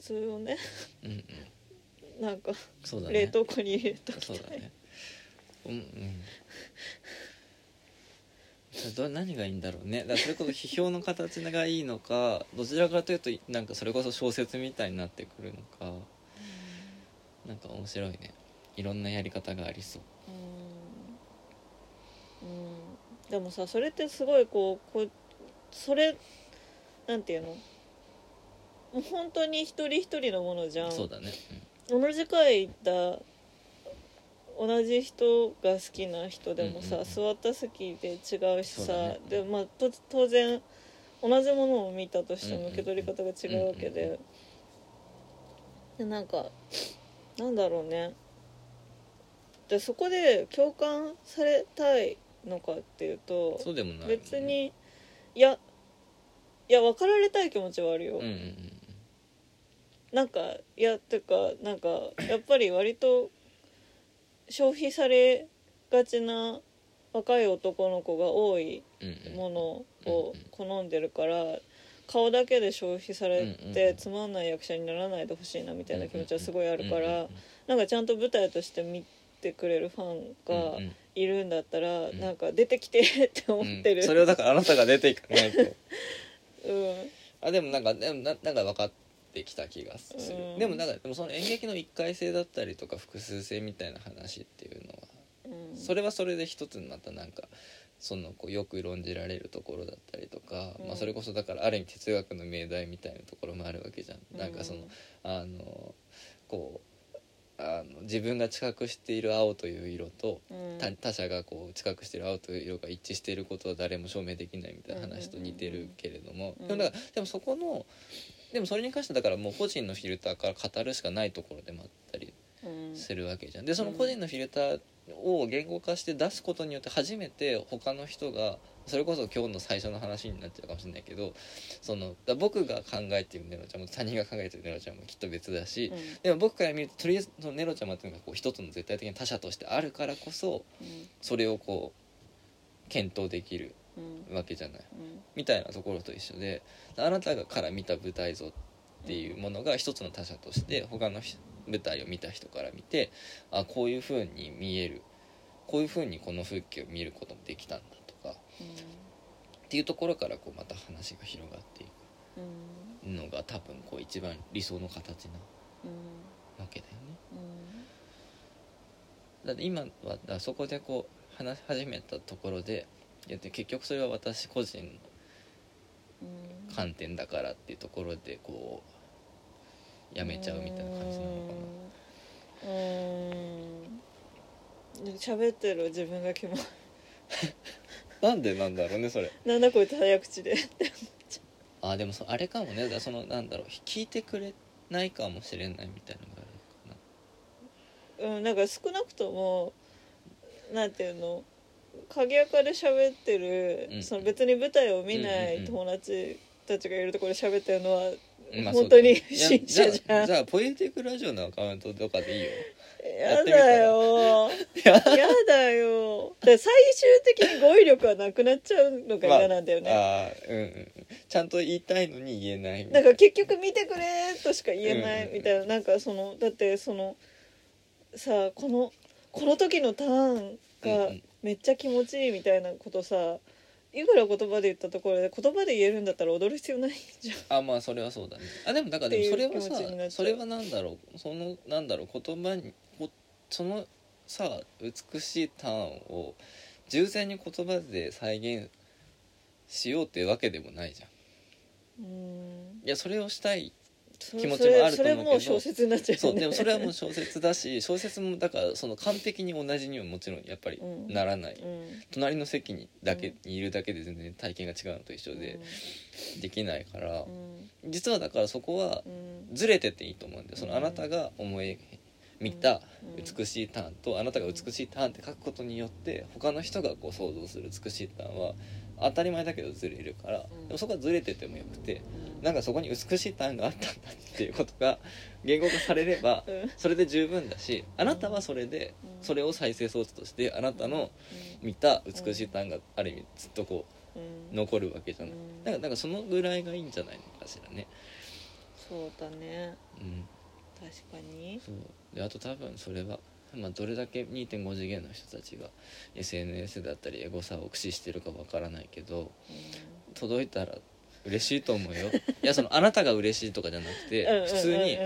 Speaker 2: それをね
Speaker 1: うんうん。
Speaker 2: なんか
Speaker 1: ね。
Speaker 2: 冷凍庫に入れときたい、
Speaker 1: そうだね。うんうん。それど何がいいんだろうね。だからそれこそ批評の形がいいのか <laughs> どちらかというとなんかそれこそ小説みたいになってくるのかなんか面白いね。いろんなやり方がありそう。
Speaker 2: うん、うん、でもさそれってすごいこうこうそれなんていうの？もう本当に一人一人のものじゃん。
Speaker 1: そうだね。
Speaker 2: 同じ回行った同じ人が好きな人でもさ、
Speaker 1: うんうんうん。
Speaker 2: 座った席で違うしさ、
Speaker 1: ね。
Speaker 2: でまあと当然同じものを見たとして
Speaker 1: うんうんうん。
Speaker 2: も受け取り方が違うわけで、
Speaker 1: うんうん。
Speaker 2: でなんかなんだろうね。でそこで共感されたいのかっていうと
Speaker 1: そうでもないね。
Speaker 2: 別にいやいや分かられたい気持ちはあるよ、
Speaker 1: うんうんうん
Speaker 2: なんかいやっていうかなんかやっぱり割と消費されがちな若い男の子が多いものを好んでるから顔だけで消費されてつまんない役者にならないでほしいなみたいな気持ちはすごいあるからなんかちゃんと舞台として見てくれるファン
Speaker 1: うん
Speaker 2: が
Speaker 1: うん
Speaker 2: いるんだったら
Speaker 1: ん。
Speaker 2: なんか出てきてって思ってる。
Speaker 1: うん。それをだからあなたが出ていかないと。<laughs>
Speaker 2: うん。
Speaker 1: あでもなんかでもななんか分かってきた気がする、
Speaker 2: うん。
Speaker 1: でもなんかでもその演劇の一回性だったりとか複数性みたいな話っていうのは
Speaker 2: うん。
Speaker 1: それはそれで一つにまたなんかそのこうよく論じられるところだったりとか、
Speaker 2: うん。
Speaker 1: まあ、それこそだからある意味哲学の命題みたいなところもあるわけじゃん。なんかそのあのこうあの自分が知覚している青という色と
Speaker 2: うん。
Speaker 1: 他他者がこう知覚している青という色が一致していることは誰も証明できないみたいな話と似てるけれども、
Speaker 2: うん。
Speaker 1: でもだからでもそこのでもそれに関してだからもう個人のフィルターから語るしかないところでもあったり
Speaker 2: うん。
Speaker 1: するわけじゃん。でその個人のフィルターを言語化して出すことによって初めて他の人がそれこそ今日の最初の話になっちゃうかもしれないけどそのだ僕が考えているネロちゃんも他人が考えているネロちゃんもきっと別だし、
Speaker 2: うん。
Speaker 1: でも僕から見るととりあえずそのネロちゃんっていうのがこう一つの絶対的な他者としてあるからこそ
Speaker 2: うん。
Speaker 1: それをこう検討できる
Speaker 2: うん。
Speaker 1: わけじゃない。
Speaker 2: うん。
Speaker 1: みたいなところと一緒であなたがから見た舞台像っていうものが一つの他者として他の人舞台を見た人から見てあこういう風に見えるこういう風にこの風景を見ることもできたんだっていうところからこうまた話が広がっていくのが多分こう一番理想の形なわけだよね。だって今はだそこでこう話し始めたところでいや結局それは私個人の観点だからっていうところでこうやめちゃうみたいな感じなのか
Speaker 2: うーん。喋ってる自分がキモい
Speaker 1: な <laughs> なんでなんだろうねそれ。
Speaker 2: なんだこいつ早口で。<laughs>
Speaker 1: あでもそあれかもね。そのなんだろう。聞いてくれないかもしれないみたいなのがあるのか
Speaker 2: うんなんか少なくともなんていうの？鍵垢で喋ってる、
Speaker 1: うん。
Speaker 2: その別に舞台を見ない友達たちがいるところで喋ってるのは、
Speaker 1: な、まあ
Speaker 2: 本当に不審者じゃん。
Speaker 1: じゃあポエティックラジオのアカウントとかでいいよ
Speaker 2: やだよ。やだよ。で最終的に語彙力はなくなっちゃうのが嫌なんだよね、
Speaker 1: ああうんうんちゃんと言いたいのに言えない
Speaker 2: な。いんか結局見てくれとしか言えない
Speaker 1: うん
Speaker 2: みたいななんかそのだってそのさあこのこの時のターン
Speaker 1: うん
Speaker 2: が
Speaker 1: うん。
Speaker 2: めっちゃ気持ちいいみたいなことさいくら言葉で言ったところで言葉で言えるんだったら踊る必要ないじゃん。
Speaker 1: あまあそれはそうだね。あでもだからでもそれはさそれはなんだろう。そのなんだろう。言葉にこそのさ美しいターンを従前に言葉で再現しようっていうわけでもないじゃん。
Speaker 2: うん。
Speaker 1: いやそれをしたい
Speaker 2: そ
Speaker 1: 気持ちもあると思うけど。
Speaker 2: それそれもう小説になっちゃうよね。
Speaker 1: そうでもそれはもう小説だし小説もだからその完璧に同じにはもちろんやっぱり
Speaker 2: うん
Speaker 1: ならない、
Speaker 2: うん。
Speaker 1: 隣の席にだけにいるだけで全然体験が違うのと一緒でできないから。
Speaker 2: うん。
Speaker 1: 実はだからそこは
Speaker 2: うん。
Speaker 1: ずれてていいと思うんだよ。その
Speaker 2: うん
Speaker 1: あなたが思い見た
Speaker 2: うん
Speaker 1: 美しいターンとあなたが美しいターンって書くことによって他の人がこう想像する美しいターンは当たり前だけどずれるから
Speaker 2: うん。
Speaker 1: でもそこはずれててもよくて
Speaker 2: うん。
Speaker 1: なんかそこに美しいターンがあったんだっていうことが <laughs> 言語化されれば
Speaker 2: うん。
Speaker 1: それで十分だしあなたはそれで
Speaker 2: うん。
Speaker 1: それを再生装置としてあなたの見た美しいターンがある意味ずっとこ
Speaker 2: う
Speaker 1: 残るわけじゃない。
Speaker 2: うん。
Speaker 1: だからなんかそのぐらいがいいんじゃないのかしらね。
Speaker 2: そうだね。
Speaker 1: うん。
Speaker 2: 確かに
Speaker 1: であと多分それは、まあ、どれだけ2.5次元の人たちが SNS だったりエゴサを駆使してるかわからないけど届いたら嬉しいと思うよ。いやそのあなたが嬉しいとかじゃなくて
Speaker 2: うん
Speaker 1: 普通に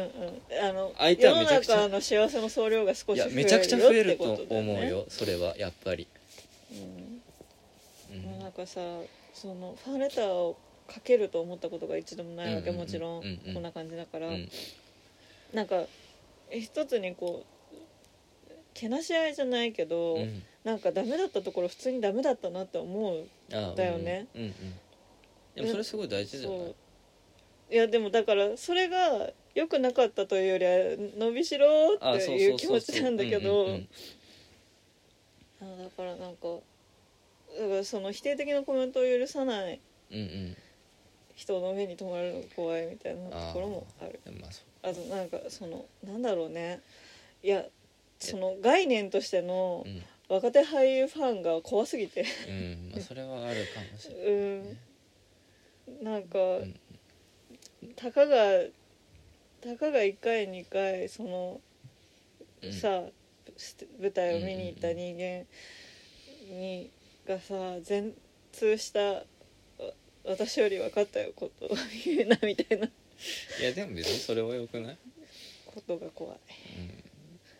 Speaker 1: 相手はめちゃくちゃ
Speaker 2: 世の幸せの総量が少
Speaker 1: いや
Speaker 2: し増えるよ
Speaker 1: めちゃくちゃ増える
Speaker 2: って
Speaker 1: と思うよそれはやっぱり、
Speaker 2: うん。
Speaker 1: うん。
Speaker 2: なんかさそのファンレターをかけると思ったことが一度もないわけ、
Speaker 1: うんうんうん
Speaker 2: もちろん。
Speaker 1: うんうん
Speaker 2: こんな感じだから、
Speaker 1: うん。
Speaker 2: なんかえ一つにこうけなし合いじゃないけど、
Speaker 1: うん。
Speaker 2: なんかダメだったところ普通にダメだったなって思う
Speaker 1: あ
Speaker 2: だよね。
Speaker 1: うんうん。うんでもそれすごい大事じゃない？
Speaker 2: そう。いやでもだからそれが良くなかったというよりは伸びしろ
Speaker 1: あ
Speaker 2: っていう気持ちなんだけどあだからなんかだからその否定的なコメントを許さない人の目に留まるのが怖いみたいなところもある。
Speaker 1: まあそう
Speaker 2: あとなんかそのなんだろうね。いやその概念としての
Speaker 1: うん。
Speaker 2: 若手俳優ファンが怖すぎて。
Speaker 1: うん。まあそれはあるかもしれない
Speaker 2: うん。なんか、
Speaker 1: ん。
Speaker 2: たかがたかが1回2回その、
Speaker 1: うん。
Speaker 2: さ舞台を見に行った人間にがさ全通したわ私より分かったよことを <laughs> 言うなみたいない
Speaker 1: やでも別にそれはよくない？
Speaker 2: ことが怖い。
Speaker 1: うん。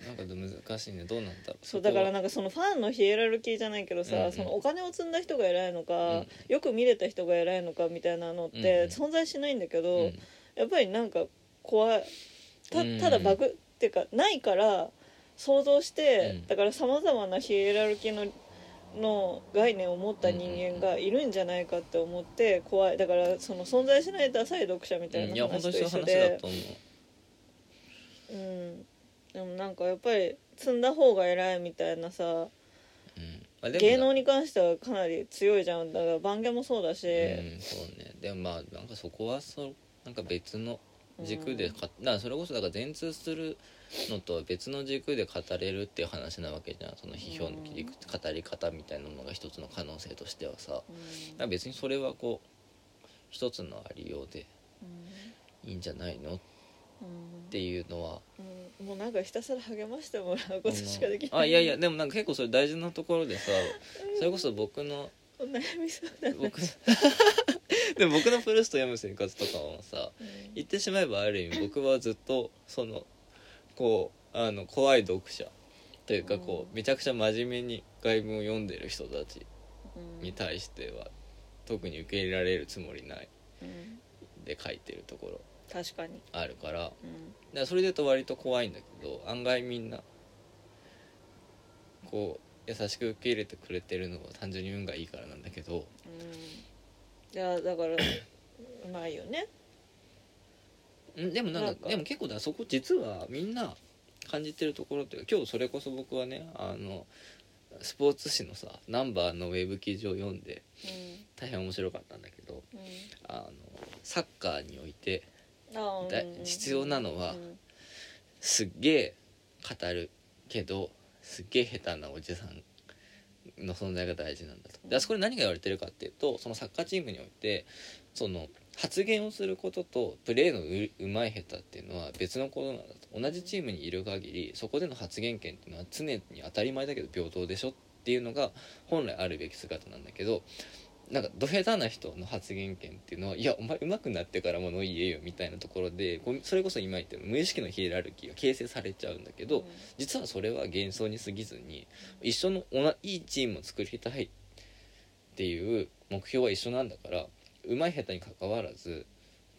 Speaker 1: なんか難しいね。どうなんだろう？
Speaker 2: そうだからなんかそのファンのヒエラルキーじゃないけどさ、
Speaker 1: うんうん。
Speaker 2: そのお金を積んだ人が偉いのか、
Speaker 1: うん。
Speaker 2: よく見れた人が偉いのかみたいなのって存在しないんだけど、
Speaker 1: うん。
Speaker 2: やっぱりなんか怖い。た
Speaker 1: うん。
Speaker 2: ただバグっていうかないから想像して、
Speaker 1: うん。
Speaker 2: だからさまざまなヒエラルキーのの概念を持った人間がいるんじゃないかって思って怖い。だからその存在しないダサい読者みたいな話と一緒で。
Speaker 1: う。
Speaker 2: うん。でもなんかやっぱり積んだ方が偉いみたいなさ
Speaker 1: うん。
Speaker 2: 芸能に関してはかなり強いじゃん。だから番組もそうだし、
Speaker 1: うんそうね。でもまあなんかそこはそうなんか別の軸でか、だからそれこそだから全通するのとは別の軸で語れるっていう話なわけじゃん。その批評の切り口語り方みたいなのが一つの可能性としてはさ。だ別にそれはこう一つのありようで
Speaker 2: うん。
Speaker 1: いいんじゃないのっ
Speaker 2: うん
Speaker 1: ていうのは。
Speaker 2: うん。もうなんかひたすら励ましてもらうことしかできない。
Speaker 1: あいやいやでもなんか結構それ大事なところでさそれこそ僕の
Speaker 2: お悩み相談。
Speaker 1: 僕 <laughs> でも僕のプルスト読む生活とかもさ
Speaker 2: うん。
Speaker 1: 言ってしまえばある意味僕はずっとそのこうあの怖い読者というかこうめちゃくちゃ真面目に外文を読んでる人たち
Speaker 2: うん。
Speaker 1: に対しては特に受け入れられるつもりない
Speaker 2: うん。
Speaker 1: で書いてるところ
Speaker 2: 確かに。
Speaker 1: あるからだか
Speaker 2: うん
Speaker 1: らそれで言うと割と怖いんだけど案外みんなこう優しく受け入れてくれてるのは単純に運がいいからなんだけど
Speaker 2: うん。いやだからうまいよね
Speaker 1: んでもなんか
Speaker 2: なんか。
Speaker 1: でも結構だそこ実はみんな感じてるところっていうか今日それこそ僕はねあのスポーツ紙のさナンバーのウェブ記事を読んで
Speaker 2: うん。
Speaker 1: 大変面白かったんだけど
Speaker 2: うん。
Speaker 1: あのサッカーにおいて
Speaker 2: あ
Speaker 1: だ
Speaker 2: うん
Speaker 1: 必要なのは
Speaker 2: うん
Speaker 1: すっげえ語るけどすっげえ下手なおじさんの存在が大事なんだと。であそこで何が言われてるかっていうとそのサッカーチームにおいてその発言をすることとプレーのううまい下手っていうのは別のことなんだと同じチームにいる限りそこでの発言権っていうのは常に当たり前だけど平等でしょっていうのが本来あるべき姿なんだけどなんかど下手な人の発言権っていうのはいやお前上手くなってから物言えよみたいなところでそれこそ今言ったように無意識のヒエラルキーが形成されちゃうんだけど、実はそれは幻想に過ぎずに一緒のいいチームを作りたいっていう目標は一緒なんだから上手い下手にかかわらず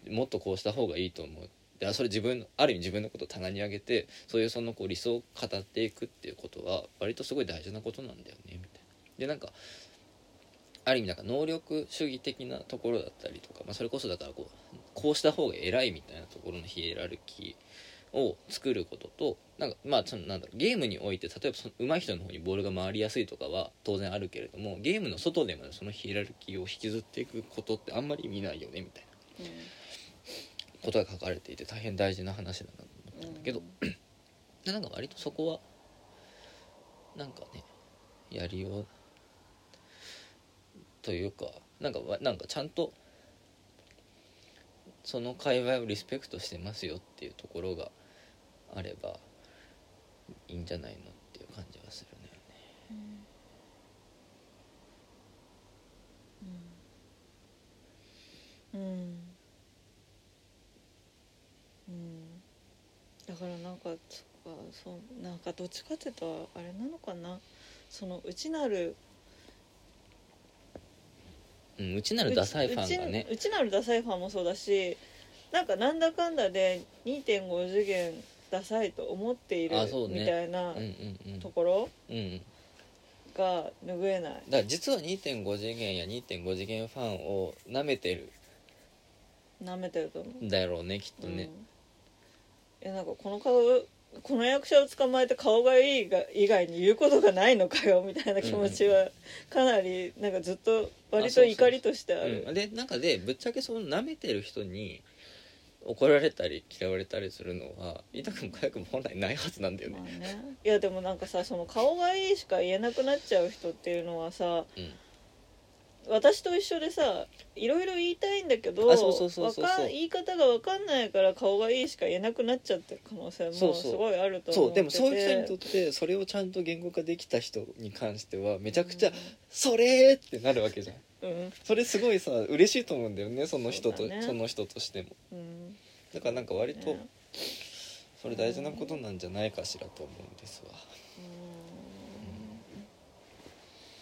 Speaker 1: もっとこうした方がいいと思うでそれ自分ある意味自分のことを棚に上げてそういうそのこう理想を語っていくっていうことは割とすごい大事なことなんだよねみたいな。でなんかある意味なんか能力主義的なところだったりとか、まあ、それこそだからこうこうした方が偉いみたいなところのヒエラルキーを作ることとなんかまあそのなんだろうゲームにおいて例えばその上手い人の方にボールが回りやすいとかは当然あるけれどもゲームの外でもそのヒエラルキーを引きずっていくことってあんまり見ないよねみたいな。ことが書かれていて大変大事な話だなと思ったんだけど、でなんか割とそこはなんかねやりようというかなんかなんかちゃんとその界隈をリスペクトしてますよっていうところがあればいいんじゃないのっていう感じはするね。
Speaker 2: うん。うん。うん。だからなんかそっかそうなんかどっちかっていうとあれなのかな。その内なる
Speaker 1: うん、うちなるダサいファンがね。
Speaker 2: うちうちなるダサいファンもそうだしなんかなんだかんだで2.5次元ダサいと思っている
Speaker 1: あそうね。
Speaker 2: みたいな
Speaker 1: うんうんうん。
Speaker 2: ところ
Speaker 1: うん
Speaker 2: が拭えない。
Speaker 1: だから実は2.5次元や2.5次元ファンを舐めてる。
Speaker 2: なめてると思う、
Speaker 1: んだろうねきっとね、
Speaker 2: うん、いやなんかこの顔この役者を捕まえて顔がいいが以外に言うことがないのかよみたいな気持ちはかなりなんかずっと割と怒りとしてある。
Speaker 1: うん、でなんかでぶっちゃけその舐めてる人に怒られたり嫌われたりするのは痛くも痒くも本来ないはずなんだよね。
Speaker 2: まあね。いやでもなんかさその顔がいいしか言えなくなっちゃう人っていうのはさ
Speaker 1: うん。
Speaker 2: 私と一緒でさいろいろ言いたいんだけど言い方が分かんないから顔がいいしか言えなくなっちゃってる可能性も
Speaker 1: そうそう。
Speaker 2: すごいあると
Speaker 1: そうで
Speaker 2: 思ってて。
Speaker 1: もそういう人にとってそれをちゃんと言語化できた人に関してはめちゃくちゃ「それ!」ってなるわけじゃん
Speaker 2: うん
Speaker 1: それすごいさ嬉しいと思うんだよねその人とそ,、
Speaker 2: そうだね。
Speaker 1: の人としても。
Speaker 2: うん。
Speaker 1: だからなんか割と
Speaker 2: ね。
Speaker 1: それ大事なことなんじゃないかしらと思うんですわ。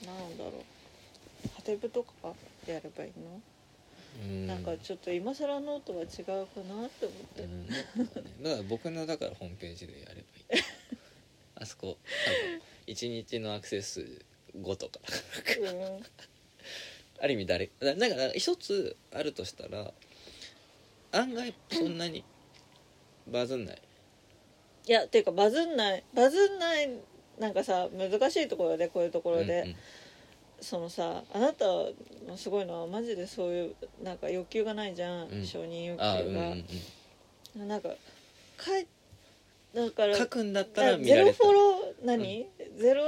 Speaker 2: うん。なんだろう。はてブとかやればいいの、
Speaker 1: うん。
Speaker 2: なんかちょっと今更ノートは違うかなって思って、
Speaker 1: うん。だから僕のだからホームページでやればいい。<laughs> あそこ多分1日のアクセス5とか
Speaker 2: うん
Speaker 1: ある意味誰だだから一つあるとしたら案外そんなにバズんない。
Speaker 2: いやっていうかバズんない。バズんないなんかさ難しいところでこういうところで、
Speaker 1: うんうん。
Speaker 2: そのさあなたのすごいのはマジでそういうなんか欲求がないじゃん、
Speaker 1: うん。
Speaker 2: 承認欲求が、
Speaker 1: うんうん
Speaker 2: なんかかいだから
Speaker 1: 書くんだったら
Speaker 2: だゼロ
Speaker 1: 見られた。
Speaker 2: フォロー何、ゼロ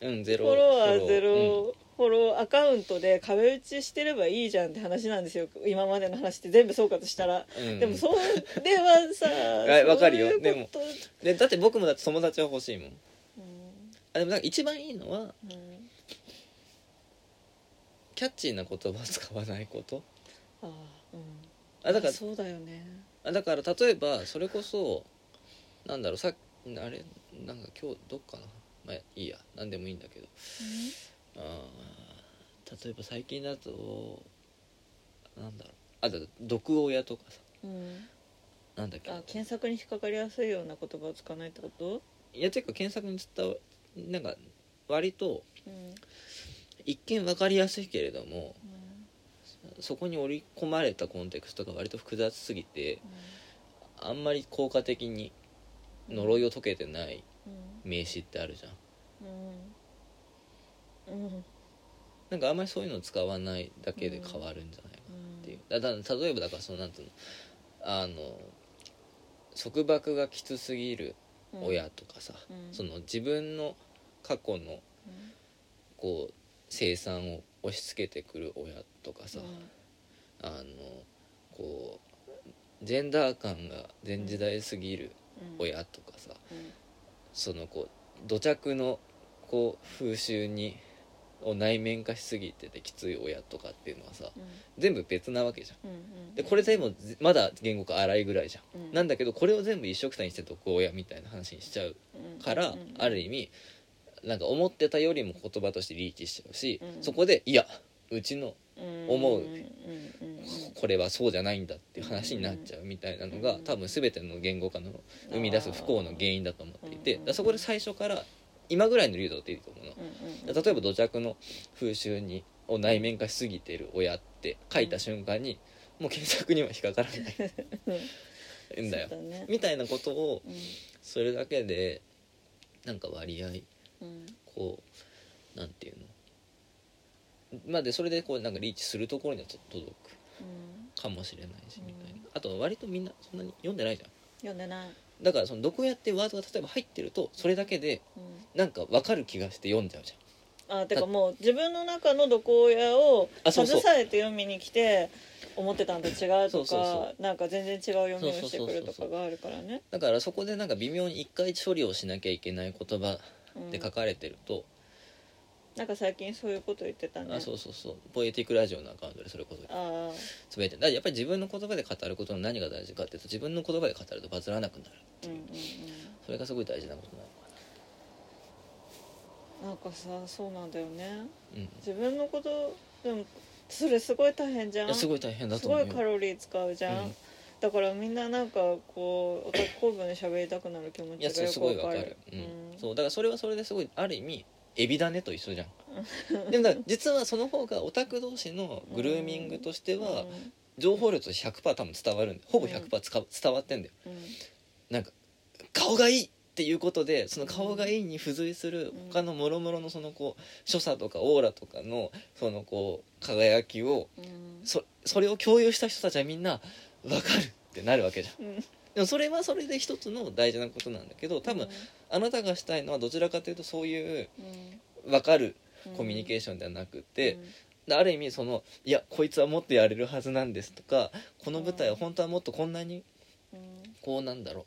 Speaker 1: うんゼロ
Speaker 2: フォロワーゼ
Speaker 1: ロ
Speaker 2: フォローアカウントで壁打ちしてればいいじゃんって話なんですよ。今までの話って全部総括したら、
Speaker 1: うん。うん
Speaker 2: でもそれはさ <laughs>
Speaker 1: はいわかるよ。
Speaker 2: そういうこと
Speaker 1: でだって僕もだって友達は欲しいもん。
Speaker 2: うん。
Speaker 1: あでもなんか一番いいのは
Speaker 2: うん。
Speaker 1: キャッチーな言葉を使わないこと。
Speaker 2: ああうん。
Speaker 1: あだから
Speaker 2: そうだよね。
Speaker 1: あだから例えばそれこそなんだろうさあれなんか今日どっかな。まあいいや。何でもいいんだけど。あー例えば最近だとなんだろう。あだ毒親とかさ。
Speaker 2: うん。
Speaker 1: なんだっけ。
Speaker 2: あ検索に引っかかりやすいような言葉を使わないってこと？
Speaker 1: いやていうか検索に伝わなんか割と
Speaker 2: うん。
Speaker 1: 一見分かりやすいけれどもそこに織り込まれたコンテクストが割と複雑すぎてあんまり効果的に呪いを解けてない
Speaker 2: うん。
Speaker 1: 名詞ってあるじゃん
Speaker 2: うんうん
Speaker 1: なんかあんまりそういうの使わないだけで変わるんじゃないかなっていう、だだ例えばだからそのなんていうのあの束縛がきつすぎる
Speaker 2: うん。
Speaker 1: 親とかさ、
Speaker 2: うん。
Speaker 1: その自分の過去のこう生産を押し付けてくる親とかさ、あのこうジェンダー感が前時代すぎる親とかさ、そのこう土着のこう風習にを内面化しすぎててきつい親とかっていうのはさ全部別なわけじゃん。でこれでもぜまだ言語化荒いぐらいじゃん、なんだけどこれを全部一緒くたにして毒親みたいな話にしちゃうから、ある意味なんか思ってたよりも言葉としてリーチしちゃうし、
Speaker 2: うん。
Speaker 1: そこでいやうちの思う
Speaker 2: うん。うん。
Speaker 1: これはそうじゃないんだってっていう話になっちゃうみたいなのが多分全ての言語化の生み出す不幸の原因だと思っていてだからそこで最初から今ぐらいの流動っていいと思うの。
Speaker 2: うんうん
Speaker 1: 例えば土着の風習にを内面化しすぎている親って書いた瞬間にもう検索には引っかからない。<laughs> んだよ。
Speaker 2: ね。
Speaker 1: みたいなことを
Speaker 2: うん。
Speaker 1: それだけでなんか割合
Speaker 2: うん。
Speaker 1: こうなんていうの？まあでそれでこうなんかリーチするところにはちょっと届くかもしれないし
Speaker 2: うん
Speaker 1: みたいな。あと割とみんなそんなに読んでないじゃん。
Speaker 2: 読んでない、
Speaker 1: だからその毒親ってワードが例えば入ってるとそれだけで
Speaker 2: うん。
Speaker 1: なんか分かる気がして読んじゃうじ
Speaker 2: あてかもう自分の中の毒親を携えて読みに来て思ってたんと違うとかなんか全然違う読みをしてくるとかがあるからね。
Speaker 1: ゃんだからそこでなんか微妙に一回処理をしなきゃいけない言葉
Speaker 2: うん
Speaker 1: で書かれてると、
Speaker 2: なんか最近そういうこと言ってたね。
Speaker 1: あそうそうそう。ポエティックラジオのアカウントでそれこそ。
Speaker 2: あ
Speaker 1: つぶやいてだからやっぱり自分の言葉で語ることの何が大事かっていうと自分の言葉で語るとバズらなくなる
Speaker 2: ーう。んうん
Speaker 1: それがすごい大事なことなの。か
Speaker 2: うんなんかさそうなんだよね。
Speaker 1: なうん。
Speaker 2: 自分のことでもそれすごい大変じゃん。
Speaker 1: いやすごい大変だ
Speaker 2: す
Speaker 1: と思うよ。
Speaker 2: ごいカロリー使うじゃん、
Speaker 1: うん。
Speaker 2: だからみんななんかこうオタク構文で喋りたくなる気持
Speaker 1: いや
Speaker 2: ちが
Speaker 1: それすごいわか
Speaker 2: よくわかる
Speaker 1: る、うん。そうだからそれはそれですごいある意味エビだねと一緒じゃん。でもだ実はその方がオタク同士のグルーミングとしては
Speaker 2: うん。
Speaker 1: 情報量として100%多分伝わるんでほぼ100%つか伝わってんだよ。
Speaker 2: うん。
Speaker 1: なんか顔がいいっていうことでその顔がいいに付随する
Speaker 2: うん。
Speaker 1: 他のもろもろのそのこう所作とかオーラとかのそのこう輝きを
Speaker 2: うん。
Speaker 1: そそれを共有した人たちはみんな分かるってなるわけじゃん。
Speaker 2: うん
Speaker 1: でもそれはそれで一つの大事なことなんだけど多分あなたがしたいのはどちらかというとそういう
Speaker 2: うん。
Speaker 1: 分かる
Speaker 2: うん。
Speaker 1: コミュニケーションではなくて、ある意味そのいやこいつはもっとやれるはずなんですとかこの舞台は本当はもっとこんなに
Speaker 2: うん。
Speaker 1: こうなんだろう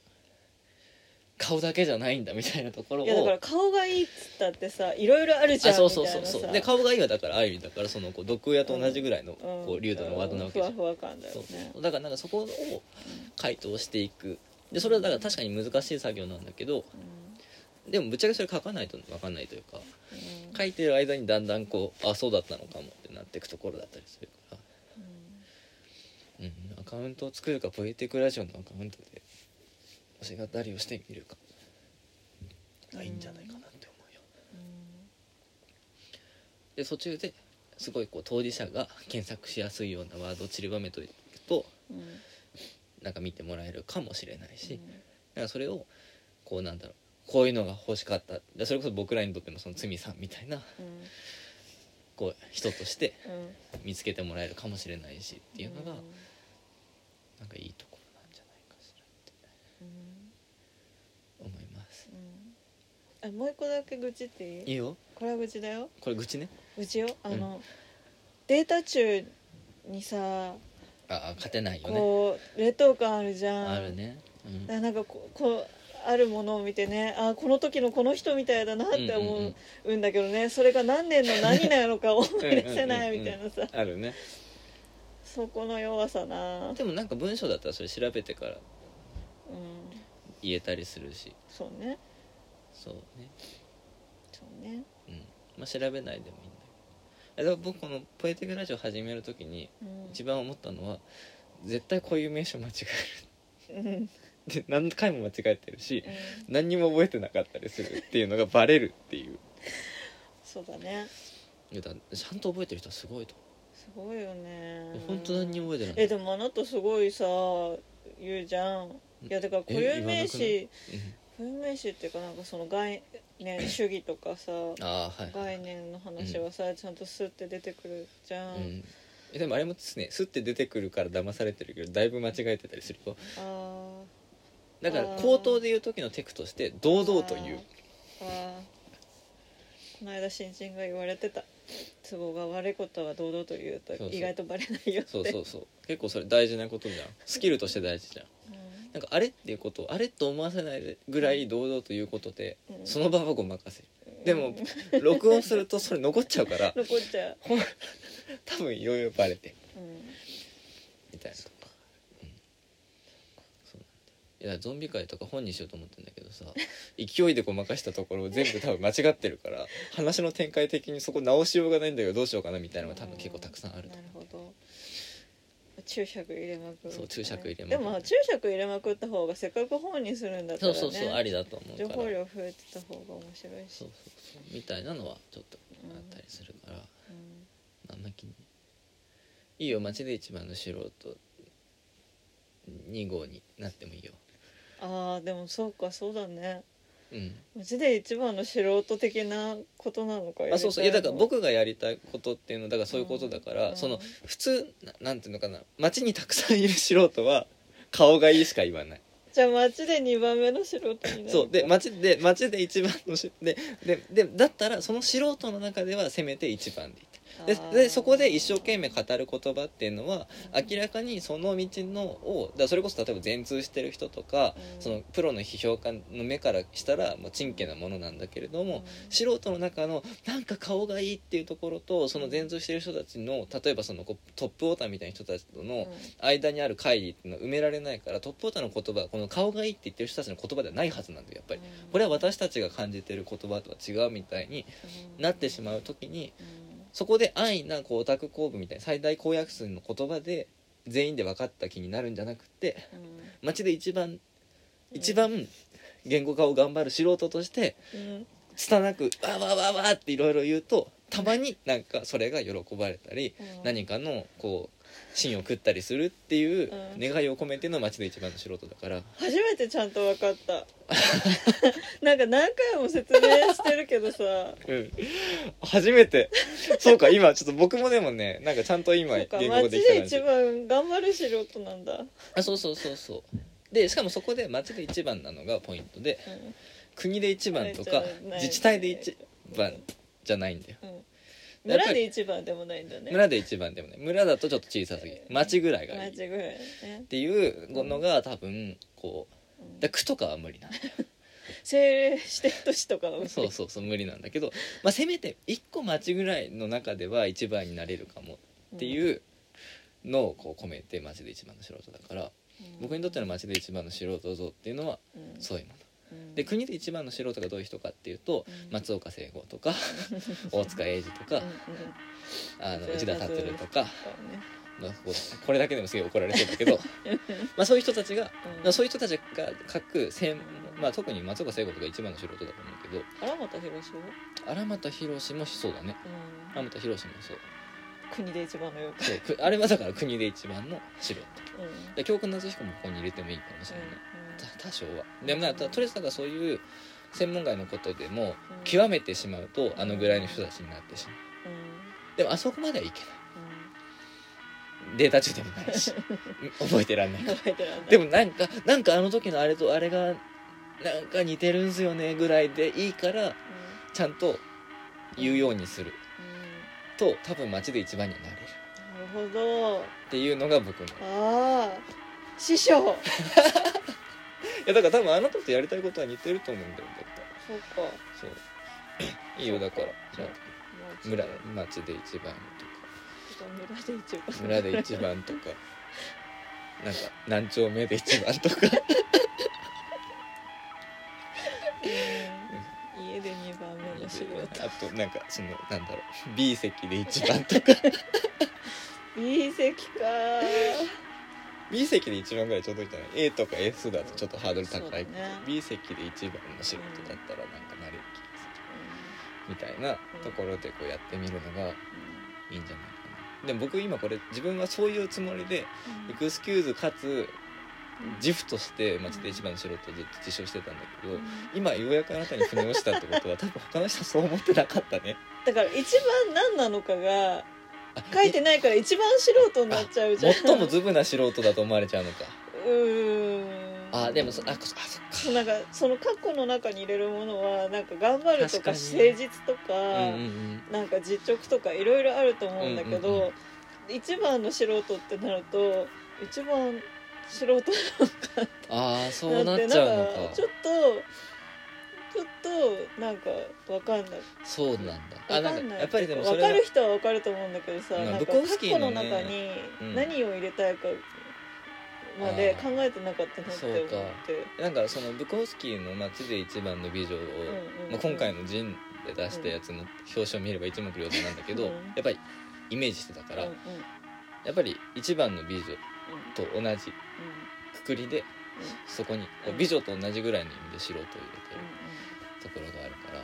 Speaker 1: 顔だけじゃないんだみたいなところを
Speaker 2: いやだから顔がいいっつったってさいろいろあるじゃん
Speaker 1: あそうそうそうそう。で顔がいいはだからある意味だからそのこう毒親と同じぐらいの
Speaker 2: うん
Speaker 1: こう流度のワードなわけじゃん、
Speaker 2: ふわふわ感だよ
Speaker 1: そう
Speaker 2: ね
Speaker 1: そう。だからなんかそこを回答していく。でそれはだから確かに難しい作業なんだけどでもぶっちゃけそれ書かないと分かんないというか
Speaker 2: うん
Speaker 1: 書いてる間にだんだんこうあそうだったのかもってなっていくところだったりするから、うん、アカウントを作るかポエティックラジオのアカウントで推し語りをしてみるか。がいいんじゃないかなって思うよ。で途中ですごいこう当事者が検索しやすいようなワードを散りばめといくと
Speaker 2: うんうん
Speaker 1: なんか見てもらえるかもしれないし、
Speaker 2: うん。
Speaker 1: だからそれをこうなんだろうこういうのが欲しかった。でそれこそ僕らにとってのその罪さんみたいな
Speaker 2: うん。
Speaker 1: こう人として
Speaker 2: うん。
Speaker 1: 見つけてもらえるかもしれないしっていうのが
Speaker 2: うん。
Speaker 1: なんかいいところなんじゃないかしらって
Speaker 2: うん
Speaker 1: 思います
Speaker 2: うんあもう一個だけ愚痴っていい？
Speaker 1: いいよ。
Speaker 2: これは愚痴だよ。
Speaker 1: これ愚痴ね。
Speaker 2: 愚痴よ。あの、データ中にさ
Speaker 1: ああ勝てないよね。
Speaker 2: こう劣等感あるじゃん。
Speaker 1: あるね、うん。
Speaker 2: だからなんかこうこうあるものを見てねあこの時のこの人みたいだなって思
Speaker 1: うん
Speaker 2: だけどねそれが何年の何なのか思い出せないみたいなさ。
Speaker 1: あるね。
Speaker 2: そこの弱さな。うん
Speaker 1: でもなんか文章だったらそれ調べてから言えたりするし。
Speaker 2: そうね
Speaker 1: そうね。
Speaker 2: そうね。
Speaker 1: うん。まあ調べないでもいいんだけど。だから僕この「ポエティックラジオ」始める時に
Speaker 2: うん。
Speaker 1: 一番思ったのは絶対こういう名称間違え
Speaker 2: うんうん。
Speaker 1: るで何回も間違えてるし何にも覚えてなかったりするっていうのがバレるっていう。
Speaker 2: そうだね。
Speaker 1: いやだちゃんと覚えてる人はすごいと
Speaker 2: すごいよね。
Speaker 1: 本当何にも覚えてない。
Speaker 2: えでもあなたすごいさ言うじゃん。いやだから固有名詞固有名詞っていうかなんかその概念主義とかさ
Speaker 1: うん、ああはい
Speaker 2: 概念の話はさ、ちゃんとスッて出てくるじゃん、
Speaker 1: うん。えでもあれもですねスッて出てくるから騙されてるけどだいぶ間違えてたりするよ
Speaker 2: あ
Speaker 1: だから口頭で言う時のテクとして堂々と言う。
Speaker 2: あー。あー。この間新人が言われてた。都合が悪いことは堂々と言うと
Speaker 1: そうそう。
Speaker 2: 意外とバレないよって。
Speaker 1: そうそうそう。結構それ大事なことじゃん。スキルとして大事じゃん。
Speaker 2: うん
Speaker 1: なんかあれ？っていうことをあれ？と思わせないぐらい堂々ということで、
Speaker 2: うん。
Speaker 1: その場はごまかせる。でも録音するとそれ残っちゃうから <laughs>
Speaker 2: 残っちゃう、
Speaker 1: ほん多分いろいろバレて。
Speaker 2: うん、
Speaker 1: みたいなとか、うん、そうなんだよ。いやゾンビ界とか本にしようと思ってんだけどさ <laughs> 勢いでごまかしたところを全部多分間違ってるから話の展開的にそこ直しようがないんだけどどうしようかなみたいなのが多分結構たくさんあると
Speaker 2: なるほど注釈入れまくる
Speaker 1: そう注釈入れまくる。
Speaker 2: でもまあ注釈入れまくった方がせっかく本にするんだったらね。
Speaker 1: そうそうそうありだと思う
Speaker 2: 情報量増えてた方が面白いし。
Speaker 1: そうそうそう。みたいなのはちょっとあったりするから、
Speaker 2: うん。
Speaker 1: なんだっけに。いいよ街で一番の素人2号になってもいいよ。
Speaker 2: ああでもそうかそうだね。
Speaker 1: うん
Speaker 2: マジで一番の素人的なことなのか
Speaker 1: あそうそう。いやだから僕がやりたいことっていうのはだからそういうことだから、
Speaker 2: うん。
Speaker 1: その普通ななんていうのかな街にたくさんいる素人は <laughs> 顔がいいしか言わない。
Speaker 2: じゃあ街で2番目の素人になる。
Speaker 1: そう。で街で街で一番のしでででだったらその素人の中ではせめて一番でいいででそこで一生懸命語る言葉っていうのは明らかにその道のをだそれこそ例えば全通してる人とか、
Speaker 2: うん。
Speaker 1: そのプロの批評家の目からしたらもう珍奇なものなんだけれども、
Speaker 2: うん。
Speaker 1: 素人の中のなんか顔がいいっていうところとその全通してる人たちの例えばそのこうトップオーターみたいな人たちとの間にある乖離っていうのは埋められないからトップオーターの言葉はこの顔がいいって言ってる人たちの言葉ではないはずなんだよやっぱり。これは私たちが感じてる言葉とは違うみたいになってしまう時にそこで安易なこうオタク公文みたいな最大公約数の言葉で全員で分かった気になるんじゃなくて街で一番一番言語化を頑張る素人として拙く「わわわわ」っていろいろ言うとたまになんかそれが喜ばれたり何かのこう芯を食ったりするっていう
Speaker 2: うん。
Speaker 1: 願いを込めての街で一番の素人だから。
Speaker 2: 初めてちゃんと分かった。<laughs> なんか何回も説明してるけどさ。
Speaker 1: うん。初めて。そうか今ちょっと僕もでもねなんかちゃんと今言語
Speaker 2: 街で一
Speaker 1: できた感じ
Speaker 2: 番頑張る素人なんだ、
Speaker 1: あそうそうそうそう。でしかもそこで街で一番なのがポイントで
Speaker 2: うん。
Speaker 1: 国で一番とか自治体で一番じゃないんだよ。
Speaker 2: うん、村で一番でもないんだね。
Speaker 1: 村で一番でもね。村だとちょっと小さすぎる。町ぐらいがいい。っ
Speaker 2: 町ぐらいね。
Speaker 1: ていうのが多分こう
Speaker 2: うん。
Speaker 1: だ区とかは無理なんだ。よ
Speaker 2: 政令指定都市とかは
Speaker 1: そうそうそう無理なんだけど、まあ、せめて1個町ぐらいの中では一番になれるかもっていうのをこう込めて町で一番の素人だから僕にとっての町で一番の素人像っていうのは
Speaker 2: うん。
Speaker 1: そういうもの
Speaker 2: うん
Speaker 1: で国で一番の素人がどういう人かっていうと
Speaker 2: うん。
Speaker 1: 松岡聖吾とか <laughs> 大塚英二とかあの内田達とか、これだけでもすげえ怒られそうだけど <laughs> まあそういう人たちが
Speaker 2: うん。
Speaker 1: そういう人たちが書く専まあ、特に松岡聖子とか一番の素人だと思うけど
Speaker 2: 荒俣博士は？
Speaker 1: 荒俣宏もそうだね。
Speaker 2: うん。
Speaker 1: 荒俣宏もそう。
Speaker 2: 国で一番のよく
Speaker 1: そうくあれはだから国で一番の素人。
Speaker 2: うん。
Speaker 1: で教訓夏彦もここに入れてもいいかもしれない、た多少は。でもなととりあえずだからそういう専門外のことでも
Speaker 2: うん。
Speaker 1: 極めてしまうとあのぐらいの人たちになってしまう。でもあそこまではいけない。データ中でもないし。<laughs> 覚えてらんない。でもなんかなんかあの時のあれとあれがなんか似てるんすよねぐらいでいいから
Speaker 2: うん。
Speaker 1: ちゃんと言うようにする。
Speaker 2: うん。
Speaker 1: と多分街で一番にはなれる。
Speaker 2: なるほど。
Speaker 1: っていうのが僕の。い
Speaker 2: ああ師匠 <laughs>
Speaker 1: やだから多分あなたとやりたいことは似てると思うんだよだって
Speaker 2: そうか。
Speaker 1: そう。いいよだから
Speaker 2: じゃあ
Speaker 1: 村町で一番
Speaker 2: 村で一番。
Speaker 1: とか村で一番とか。なんか何丁目で一番とか。
Speaker 2: うん。家で2番目の仕事。
Speaker 1: あとなんかそのなんだろう。B 席で一番とか。
Speaker 2: B 席か
Speaker 1: B 席で一番ぐらいちょうどいいんじゃない？A とか S だとちょっとハードル高いけど、
Speaker 2: ね。
Speaker 1: B 席で一番の仕事だったらなんかなれる気がするみたいなところでこうやってみるのがいいんじゃないかな。でも僕今これ自分はそういうつもりでエクスキューズかつ自負として町で一番の素人をずっと自称してたんだけど、今ようやくあなたに腑に落ちたってことは多分他の人はそう思ってなかったね。
Speaker 2: だから一番何なのかが
Speaker 1: あ
Speaker 2: 書いてないから一番素人になっちゃうじゃん。
Speaker 1: 最もズブな素人だと思われちゃうのか。
Speaker 2: うーん。
Speaker 1: あでもそあそあそっか。
Speaker 2: なんかその過去の中に入れるものはなんか頑張るとか誠実とか、
Speaker 1: うんうんうん。
Speaker 2: なんか実直とかいろいろあると思うんだけど、
Speaker 1: うんうんう
Speaker 2: 一番の素人ってなると一番素人
Speaker 1: ああそうなっ
Speaker 2: なって
Speaker 1: ちゃうのか。
Speaker 2: なんかちょっとちょっとなんかわかんない。
Speaker 1: そうなんだ。あ
Speaker 2: わかんな
Speaker 1: んかやっぱりでもそ
Speaker 2: わかる人はわかると思うんだけどさ、
Speaker 1: うん
Speaker 2: なんか
Speaker 1: ブコフスキ
Speaker 2: 過去
Speaker 1: ーの
Speaker 2: 中に
Speaker 1: うん。
Speaker 2: 何を入れたいかまで考えてなかったなって思って。
Speaker 1: なんかそのブコフスキーの街で一番の美女を、まあ、今回の「ジン」で出したやつの表紙を見れば一目瞭然なんだけど、
Speaker 2: うん
Speaker 1: やっぱりイメージしてたから、
Speaker 2: うんうん。
Speaker 1: やっぱり一番の美女
Speaker 2: うん
Speaker 1: と同じくくりでそこに美女と同じぐらいの意味で素人を入れところがあるから。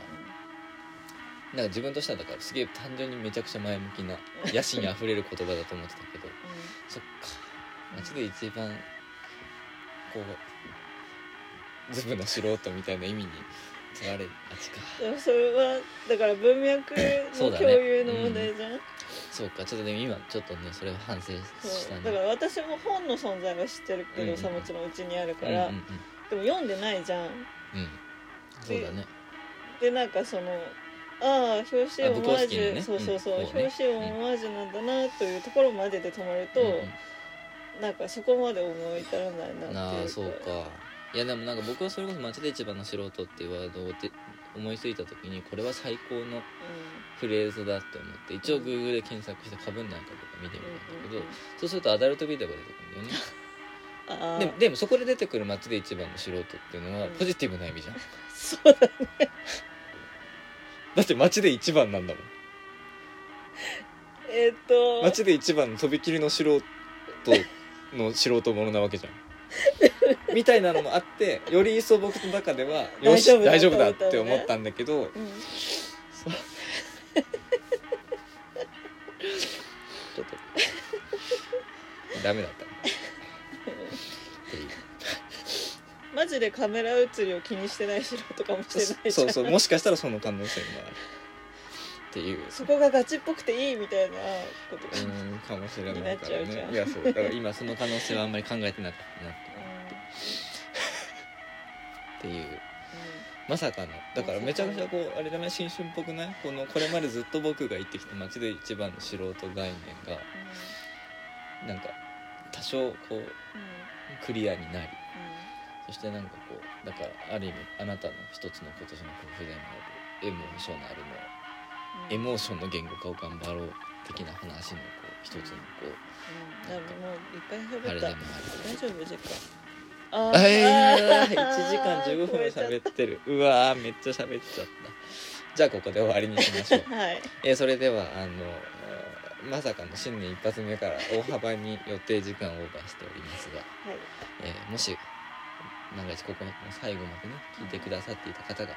Speaker 1: なんか自分としてはだからすげえ単純にめちゃくちゃ前向きな野心あふれる言葉だと思ってたけど。そっか。街で一番こうズブの素人みたいな意味に取られがちか。
Speaker 2: でもそれはだから文脈の <coughs> 共有の問題じゃん。
Speaker 1: そうか。ちょっとでも今ちょっとねそれは反省した
Speaker 2: だから私も本の存在は知ってるけどさ
Speaker 1: うんうん
Speaker 2: もちろんうちにあるか
Speaker 1: うんうん
Speaker 2: らでも読んでないじゃん
Speaker 1: うん。うんそうだね。
Speaker 2: でなんかそのああ表紙
Speaker 1: あ
Speaker 2: オマージュ、
Speaker 1: ね
Speaker 2: そうそうそう、
Speaker 1: うんそうね。
Speaker 2: 表紙オマージュなんだなというところまでで止まると、
Speaker 1: うんうん。
Speaker 2: なんかそこまで思い至らないなっていう
Speaker 1: ああそうか。いやでもなんか僕はそれこそ街で一番の素人っていうワードをて思いついた時にこれは最高のフレーズだって思って一応 Google で検索してかぶんないかとか見てみたんだけど、
Speaker 2: うんうんうん。
Speaker 1: そうするとアダルトビデオが出てくるんだよね <laughs> でもでもそこで出てくる街で一番の素人っていうのは
Speaker 2: うん。
Speaker 1: ポジティブな意味じゃん、<laughs>
Speaker 2: そうだ
Speaker 1: だって街で一番なんだもん。
Speaker 2: えーっと。
Speaker 1: 街で一番のとびきりの素人の素人ものなわけじゃん。<laughs> みたいなのもあってより一層僕の中では <laughs> よし大
Speaker 2: 大丈夫だ
Speaker 1: って思ったんだけど、
Speaker 2: うん。
Speaker 1: ちょっと。ダメだった
Speaker 2: マジでカメラ映りを気にしてない素人かもしれない
Speaker 1: そうそうもしかしたらその可能性もある。っていう。
Speaker 2: そこがガチっぽくていいみたいなことが、
Speaker 1: う
Speaker 2: うん
Speaker 1: んかもしれないからねいやそうだから今その可能性はあんまり考えてなかったなっていう。まさかのだからめちゃくちゃこうあれだね新春っぽくない？このこれまでずっと僕が言ってきた街で一番の素人概念がなんか多少こうクリアになりそしてなんかこうだからある意味あなたの一つの今年の抱負でもあるエモーショナルのエモーションの言語化を頑張ろう的な話のこう一つのこう
Speaker 2: うん、でももういっぱい喋った。大丈夫時間。あ
Speaker 1: あいやー
Speaker 2: あ
Speaker 1: 1時間15分喋ってる。うわーめっちゃ喋っちゃった。じゃあここで終わりにしましょう。<laughs>
Speaker 2: はい。
Speaker 1: えーそれではあのまさかの新年一発目から大幅に予定時間をオーバーしておりますが、
Speaker 2: はい。
Speaker 1: えーもし万が一ここの最後までね聞いてくださっていた方が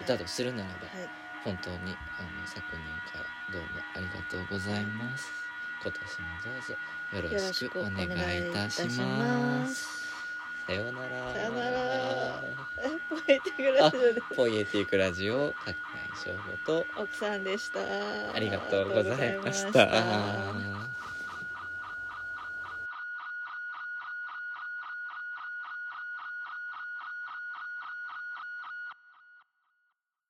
Speaker 1: いたとするならば、
Speaker 2: はい。
Speaker 1: 本当にあの昨年からどうもありがとうございます。今年もどうぞよろ
Speaker 2: し
Speaker 1: しくお
Speaker 2: 願
Speaker 1: 願いい
Speaker 2: たしま
Speaker 1: ます。さようなら。
Speaker 2: さようなら。え <laughs> ポエティグラジオで
Speaker 1: ポイエティックラジオ各内翔吾と
Speaker 2: 奥さんでした。
Speaker 1: ありがとうございました